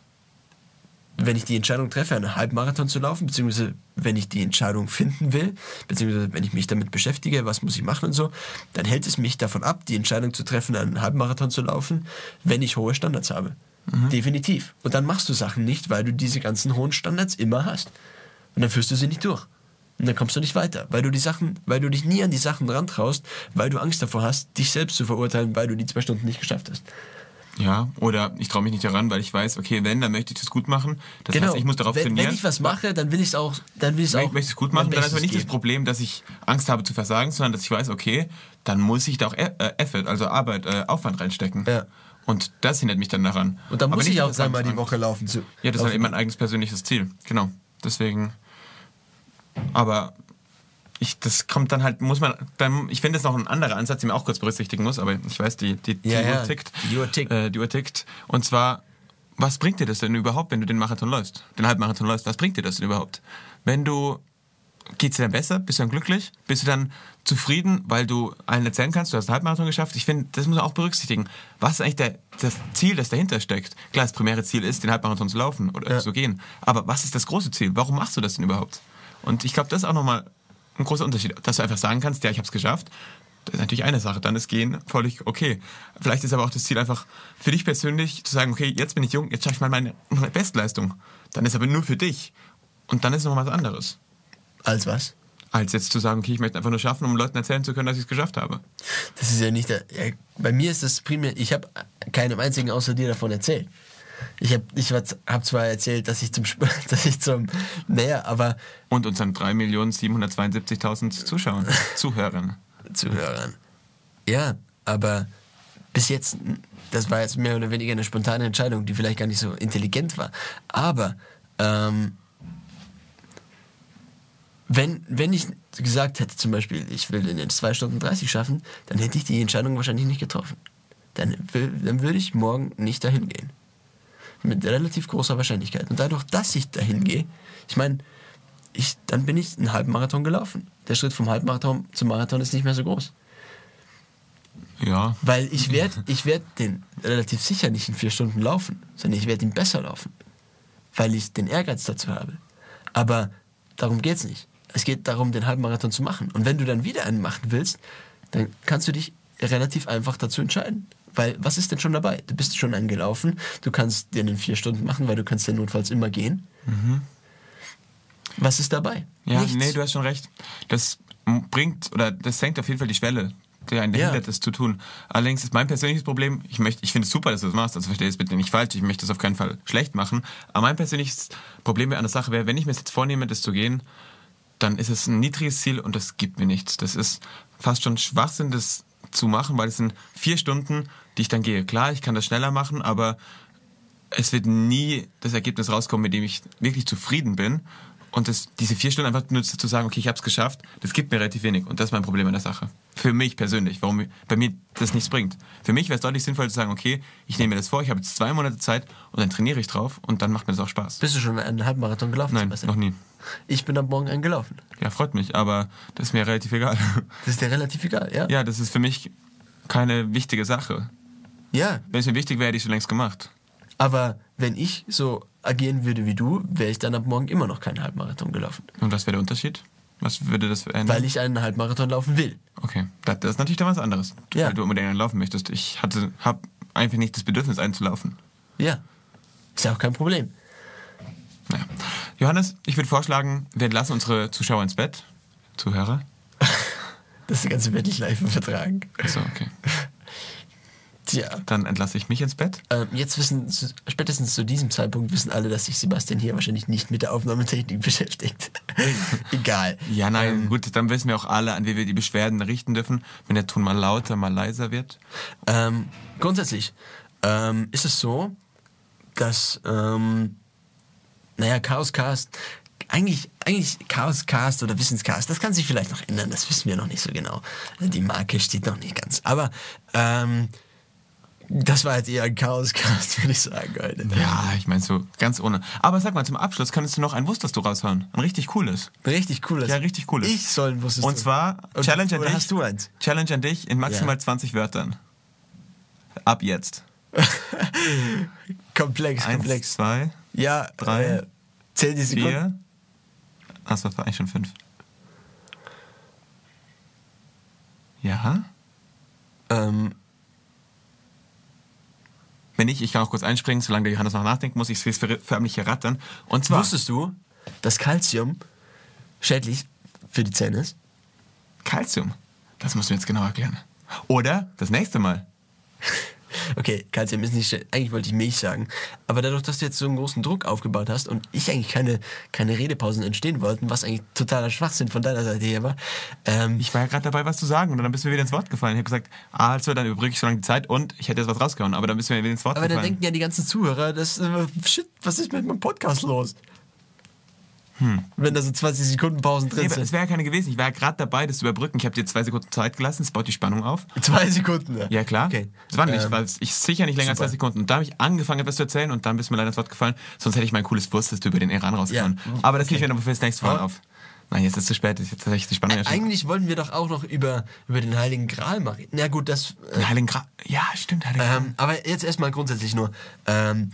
wenn ich die Entscheidung treffe, einen Halbmarathon zu laufen, beziehungsweise wenn ich die Entscheidung finden will, beziehungsweise wenn ich mich damit beschäftige, was muss ich machen und so, dann hält es mich davon ab, die Entscheidung zu treffen, einen Halbmarathon zu laufen, wenn ich hohe Standards habe. Definitiv. Und dann machst du Sachen nicht, weil du diese ganzen hohen Standards immer hast. Und dann führst du sie nicht durch. Und dann kommst du nicht weiter, weil du die Sachen, weil du dich nie an die Sachen rantraust, weil du Angst davor hast, dich selbst zu verurteilen, weil du die zwei Stunden nicht geschafft hast. Ja, oder ich traue mich nicht daran, weil ich weiß, okay, wenn, dann möchte ich das gut machen. Das heißt, ich muss darauf Genau. wenn, trainieren. Wenn ich was mache, dann will ich es auch, dann will ich auch. ich möchte es gut machen, dann ist aber nicht das geben. Problem, dass ich Angst habe zu versagen, sondern dass ich weiß, okay, dann muss ich da auch E- äh, Effort, also Arbeit, äh, Aufwand reinstecken. Ja. Und das hindert mich dann daran. Und dann muss ich auch das dreimal die Woche laufen. Zu, Ja, das ist halt eben mein eigenes persönliches Ziel. Genau. Deswegen. Aber ich, das kommt dann halt, muss man, dann, ich finde das noch ein anderer Ansatz, den man auch kurz berücksichtigen muss, aber ich weiß, die, die, die Ja, Uhr ja, tickt. die Uhr tickt. Äh, die Uhr tickt. Und zwar, was bringt dir das denn überhaupt, wenn du den Marathon läufst? Den Halbmarathon läufst, was bringt dir das denn überhaupt? Wenn du, geht's dir dann besser? Bist du dann glücklich? Bist du dann zufrieden, weil du allen erzählen kannst, du hast einen Halbmarathon geschafft? Ich finde, das muss man auch berücksichtigen. Was ist eigentlich der, das Ziel, das dahinter steckt? Klar, das primäre Ziel ist, den Halbmarathon zu laufen oder zu gehen. Aber was ist das große Ziel? Warum machst du das denn überhaupt? Und ich glaube, das ist auch nochmal ein großer Unterschied, dass du einfach sagen kannst, ja, ich habe es geschafft. Das ist natürlich eine Sache, dann ist Gehen völlig okay. Vielleicht ist aber auch das Ziel einfach für dich persönlich zu sagen, okay, jetzt bin ich jung, jetzt schaffe ich mal meine Bestleistung. Dann ist aber nur für dich. Und dann ist noch was anderes. Als was? Als jetzt zu sagen, okay, ich möchte einfach nur schaffen, um Leuten erzählen zu können, dass ich es geschafft habe. Das ist ja nicht der, ja, bei mir ist das primär, ich habe keinem einzigen außer dir davon erzählt. Ich habe ich hab zwar erzählt, dass ich zum, dass ich zum, naja, aber Und unseren 3.772.000 Zuschauern, Zuhörern. Zuhörern. Ja, aber bis jetzt, das war jetzt mehr oder weniger eine spontane Entscheidung, die vielleicht gar nicht so intelligent war. Aber ähm, wenn, wenn ich gesagt hätte, zum Beispiel, ich will den in 2 Stunden 30 schaffen, dann hätte ich die Entscheidung wahrscheinlich nicht getroffen. Dann, dann würde ich morgen nicht dahin gehen. Mit relativ großer Wahrscheinlichkeit. Und dadurch, dass ich dahin gehe, ich meine, ich, dann bin ich einen Halbmarathon gelaufen. Der Schritt vom Halbmarathon zum Marathon ist nicht mehr so groß. Ja, Weil ich werde ich werd den relativ sicher nicht in vier Stunden laufen, sondern ich werde ihn besser laufen. Weil ich den Ehrgeiz dazu habe. Aber darum geht es nicht. Es geht darum, den Halbmarathon zu machen. Und wenn du dann wieder einen machen willst, dann kannst du dich relativ einfach dazu entscheiden. Weil was ist denn schon dabei? Du bist schon einen gelaufen, du kannst den in vier Stunden machen, weil du kannst ja notfalls immer gehen. Was ist dabei? Ja, Nichts. nee, du hast schon recht. Das bringt oder das senkt auf jeden Fall die Schwelle, der einen Ja. hindert, das zu tun. Allerdings ist mein persönliches Problem, ich möchte, ich finde es super, dass du das machst, also verstehe es bitte nicht falsch, ich möchte das auf keinen Fall schlecht machen. Aber mein persönliches Problem an der Sache wäre, wenn ich mir jetzt vornehme, das zu gehen, dann ist es ein niedriges Ziel und das gibt mir nichts. Das ist fast schon Schwachsinn, das zu machen, weil es sind vier Stunden, die ich dann gehe. Klar, ich kann das schneller machen, aber es wird nie das Ergebnis rauskommen, mit dem ich wirklich zufrieden bin. Und das, diese vier Stunden einfach nur zu sagen, okay, ich habe es geschafft, das gibt mir relativ wenig. Und das ist mein Problem an der Sache. Für mich persönlich, warum bei mir das nichts bringt. Für mich wäre es deutlich sinnvoll zu sagen, okay, ich nehme mir das vor, ich habe jetzt zwei Monate Zeit und dann trainiere ich drauf und dann macht mir das auch Spaß. Bist du schon einen Halbmarathon gelaufen? Nein, noch nie. Ich bin am Morgen einen gelaufen. Ja, freut mich, aber das ist mir relativ egal. Das ist dir relativ egal, ja? Ja, das ist für mich keine wichtige Sache. Ja, Wenn es mir wichtig wäre, hätte ich schon längst gemacht. aber wenn ich so agieren würde wie du, wäre ich dann ab morgen immer noch keinen Halbmarathon gelaufen. Und was wäre der Unterschied? Was würde das ändern? Weil ich einen Halbmarathon laufen will. Okay, das, das ist natürlich dann was anderes, Ja. weil du unbedingt einen laufen möchtest. Ich hatte, habe einfach nicht das Bedürfnis, einen zu laufen. Ja. Ist ja auch kein Problem. Naja. Johannes, ich würde vorschlagen, wir entlassen unsere Zuschauer ins Bett. Zuhörer. Das ganze Bett nicht live übertragen. Achso, okay. Tja. Dann entlasse ich mich ins Bett. Ähm, jetzt wissen, spätestens zu diesem Zeitpunkt wissen alle, dass sich Sebastian hier wahrscheinlich nicht mit der Aufnahmetechnik beschäftigt. Egal. Ja, nein, Ähm, gut, dann wissen wir auch alle, an wie wir die Beschwerden richten dürfen, wenn der Ton mal lauter, mal leiser wird. Ähm, grundsätzlich, ähm, ist es so, dass, ähm, naja, Chaoscast, eigentlich, eigentlich Chaoscast oder Wissenscast, das kann sich vielleicht noch ändern, das wissen wir noch nicht so genau. Die Marke steht noch nicht ganz. Aber ähm, das war jetzt eher ein Chaoscast, würde ich sagen, heute. Ja, ich meine so ganz ohne. Aber sag mal, zum Abschluss kannst du noch ein Wusstest du raushauen. Ein richtig cooles. Richtig cooles. Ja, richtig cooles. Ich soll ein Wusstest Und zwar Und- Challenge an dich. hast du eins? Challenge an dich in maximal Ja. 20 Wörtern. Ab jetzt. Komplex, Eins, komplex. zwei, Ja, drei, äh, zähl die Sekunden. vier. Achso, das war eigentlich schon fünf. Ja? Ähm, Wenn nicht, ich kann auch kurz einspringen, solange der Johannes noch nachdenken muss, ich will es für- förmlich errattern. Und zwar wusstest du, dass Calcium schädlich für die Zähne ist? Calcium. Das musst du mir jetzt genau erklären. Oder das nächste Mal. Okay, Calcium ist nicht Eigentlich wollte ich Milch sagen. Aber dadurch, dass du jetzt so einen großen Druck aufgebaut hast und ich eigentlich keine, keine Redepausen entstehen wollten, was eigentlich totaler Schwachsinn von deiner Seite her war, ähm, Ich war ja gerade dabei, was zu sagen und dann bist du mir wieder ins Wort gefallen. Ich habe gesagt, also, dann überbrücke ich so lange die Zeit und ich hätte jetzt was rausgehauen, aber dann bist du mir wieder ins Wort aber dann gefallen. denken ja die ganzen Zuhörer, das, äh, shit, was ist mit meinem Podcast los? Wenn da so 20 Sekunden Pausen Nee, drin es sind. wäre ja keine gewesen. Ich war ja gerade dabei, das zu überbrücken. Ich habe dir zwei Sekunden Zeit gelassen, es baut die Spannung auf. Zwei Sekunden. Ja, klar. Okay. Das waren nicht, Ähm, weil ich sicher nicht länger als super. zwei Sekunden. Und da habe ich angefangen, etwas zu erzählen und dann bist mir leider ins Wort gefallen. Sonst hätte ich mein cooles Wurstest über den Iran rausgehauen. Ja. Aber das nehme ich mir aber für das nächste Mal auf. Nein, jetzt ist es zu spät. Jetzt habe ich die Spannung ja schon. Eigentlich wollten wir doch auch noch über, über den Heiligen Gral machen. Na gut, das. Äh, Den Heiligen Gral. Ja, stimmt, Heiligen Gral. Ähm, aber jetzt erstmal grundsätzlich nur. Ähm,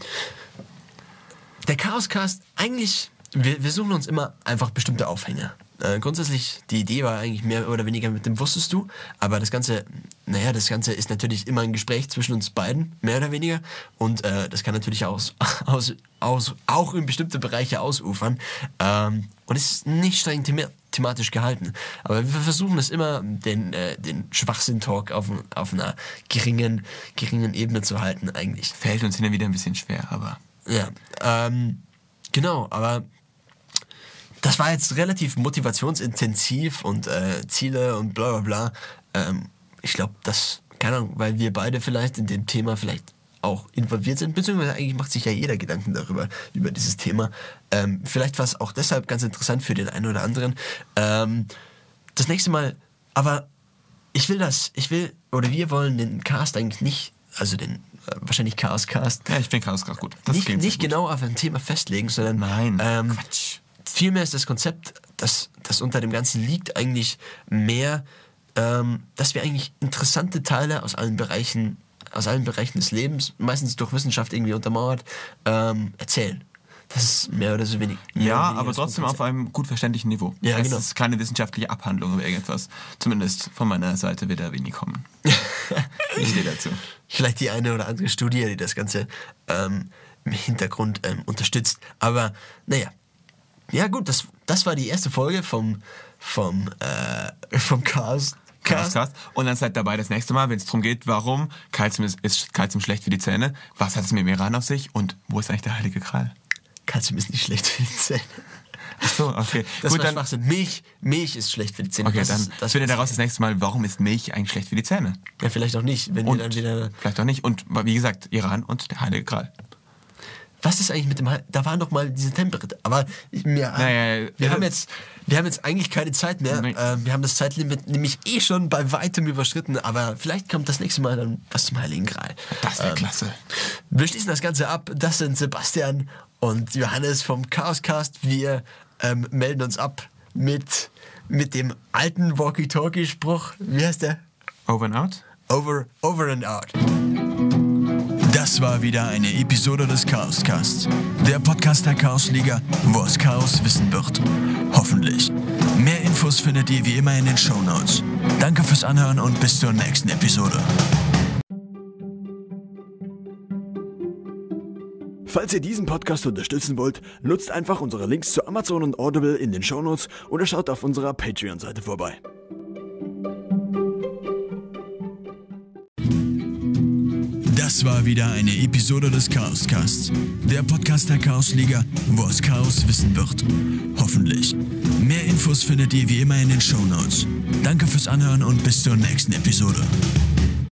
der Chaoscast, eigentlich, wir, wir suchen uns immer einfach bestimmte Aufhänger. Äh, grundsätzlich, die Idee war eigentlich mehr oder weniger mit dem Wusstest du, aber das Ganze, naja, das Ganze ist natürlich immer ein Gespräch zwischen uns beiden, mehr oder weniger. Und äh, das kann natürlich aus, aus, aus, auch in bestimmte Bereiche ausufern. Ähm, und es ist nicht streng thema thematisch gehalten. Aber wir versuchen es immer, den, äh, den Schwachsinn-Talk auf, auf einer geringen, geringen Ebene zu halten, eigentlich. Fällt uns hin und wieder ein bisschen schwer, aber. Ja, ähm, genau, aber das war jetzt relativ motivationsintensiv und äh, Ziele und bla bla bla. Ähm, ich glaube, das, keine Ahnung, weil wir beide vielleicht in dem Thema vielleicht auch involviert sind, beziehungsweise eigentlich macht sich ja jeder Gedanken darüber, über dieses Thema. Ähm, vielleicht war es auch deshalb ganz interessant für den einen oder anderen. Ähm, das nächste Mal, aber ich will das, ich will, oder wir wollen den Cast eigentlich nicht, also den äh, wahrscheinlich Chaos-Cast, Ja, ich finde Chaos gerade gut. Das nicht, nicht gut. genau auf ein Thema festlegen, sondern Nein, ähm, Quatsch. Vielmehr ist das Konzept, das, das unter dem Ganzen liegt, eigentlich mehr, ähm, dass wir eigentlich interessante Teile aus allen Bereichen, aus allen Bereichen des Lebens, meistens durch Wissenschaft irgendwie untermauert, ähm, erzählen. Das ist mehr oder so wenig. Ja, aber trotzdem auf einem gut verständlichen Niveau. Ja, das heißt, genau. Es ist keine wissenschaftliche Abhandlung über irgendetwas. Zumindest von meiner Seite wird da wenig kommen. ich stehe dazu. Vielleicht die eine oder andere Studie, die das Ganze ähm, im Hintergrund ähm, unterstützt. Aber naja. Ja gut, das, das war die erste Folge vom, vom, äh, vom Chaos. Chaoscast. Und dann seid dabei das nächste Mal, wenn es darum geht, warum Calcium ist, ist Calcium schlecht für die Zähne, was hat es mit dem Iran auf sich und wo ist eigentlich der heilige Gral? Calcium ist nicht schlecht für die Zähne. Ach so, okay. Das Gut, war dann, Schwachsinn. Milch, Milch ist schlecht für die Zähne. okay, das, dann das findet daraus das nächste Mal, warum ist Milch eigentlich schlecht für die Zähne? Ja, vielleicht auch nicht, wenn Und wir dann wieder. vielleicht auch nicht. Und wie gesagt, Iran und der heilige Gral. Was ist eigentlich mit dem. Da waren doch mal diese Temperatur. Aber ich- mir, Naja, wir, ja, haben jetzt, wir haben jetzt eigentlich keine Zeit mehr. Nee. Äh, wir haben das Zeitlimit nämlich eh schon bei weitem überschritten. Aber vielleicht kommt das nächste Mal dann was zum Heiligen Gral. Das wäre klasse. Wir schließen das Ganze ab. Das sind Sebastian und Johannes vom Chaoscast. Wir ähm, melden uns ab mit, mit dem alten Walkie-Talkie-Spruch. Wie heißt der? Over and out? Over, over and out. Das war wieder eine Episode des Chaoscasts. Der Podcast der Chaosliga, wo es Chaos wissen wird. Hoffentlich. Mehr Infos findet ihr wie immer in den Shownotes. Danke fürs Anhören und bis zur nächsten Episode. Falls ihr diesen Podcast unterstützen wollt, nutzt einfach unsere Links zu Amazon und Audible in den Shownotes oder schaut auf unserer Patreon-Seite vorbei. Das war wieder eine Episode des Chaoscasts. Der Podcast der Chaosliga, wo es Chaos wissen wird. Hoffentlich. Mehr Infos findet ihr wie immer in den Shownotes. Danke fürs Anhören und bis zur nächsten Episode.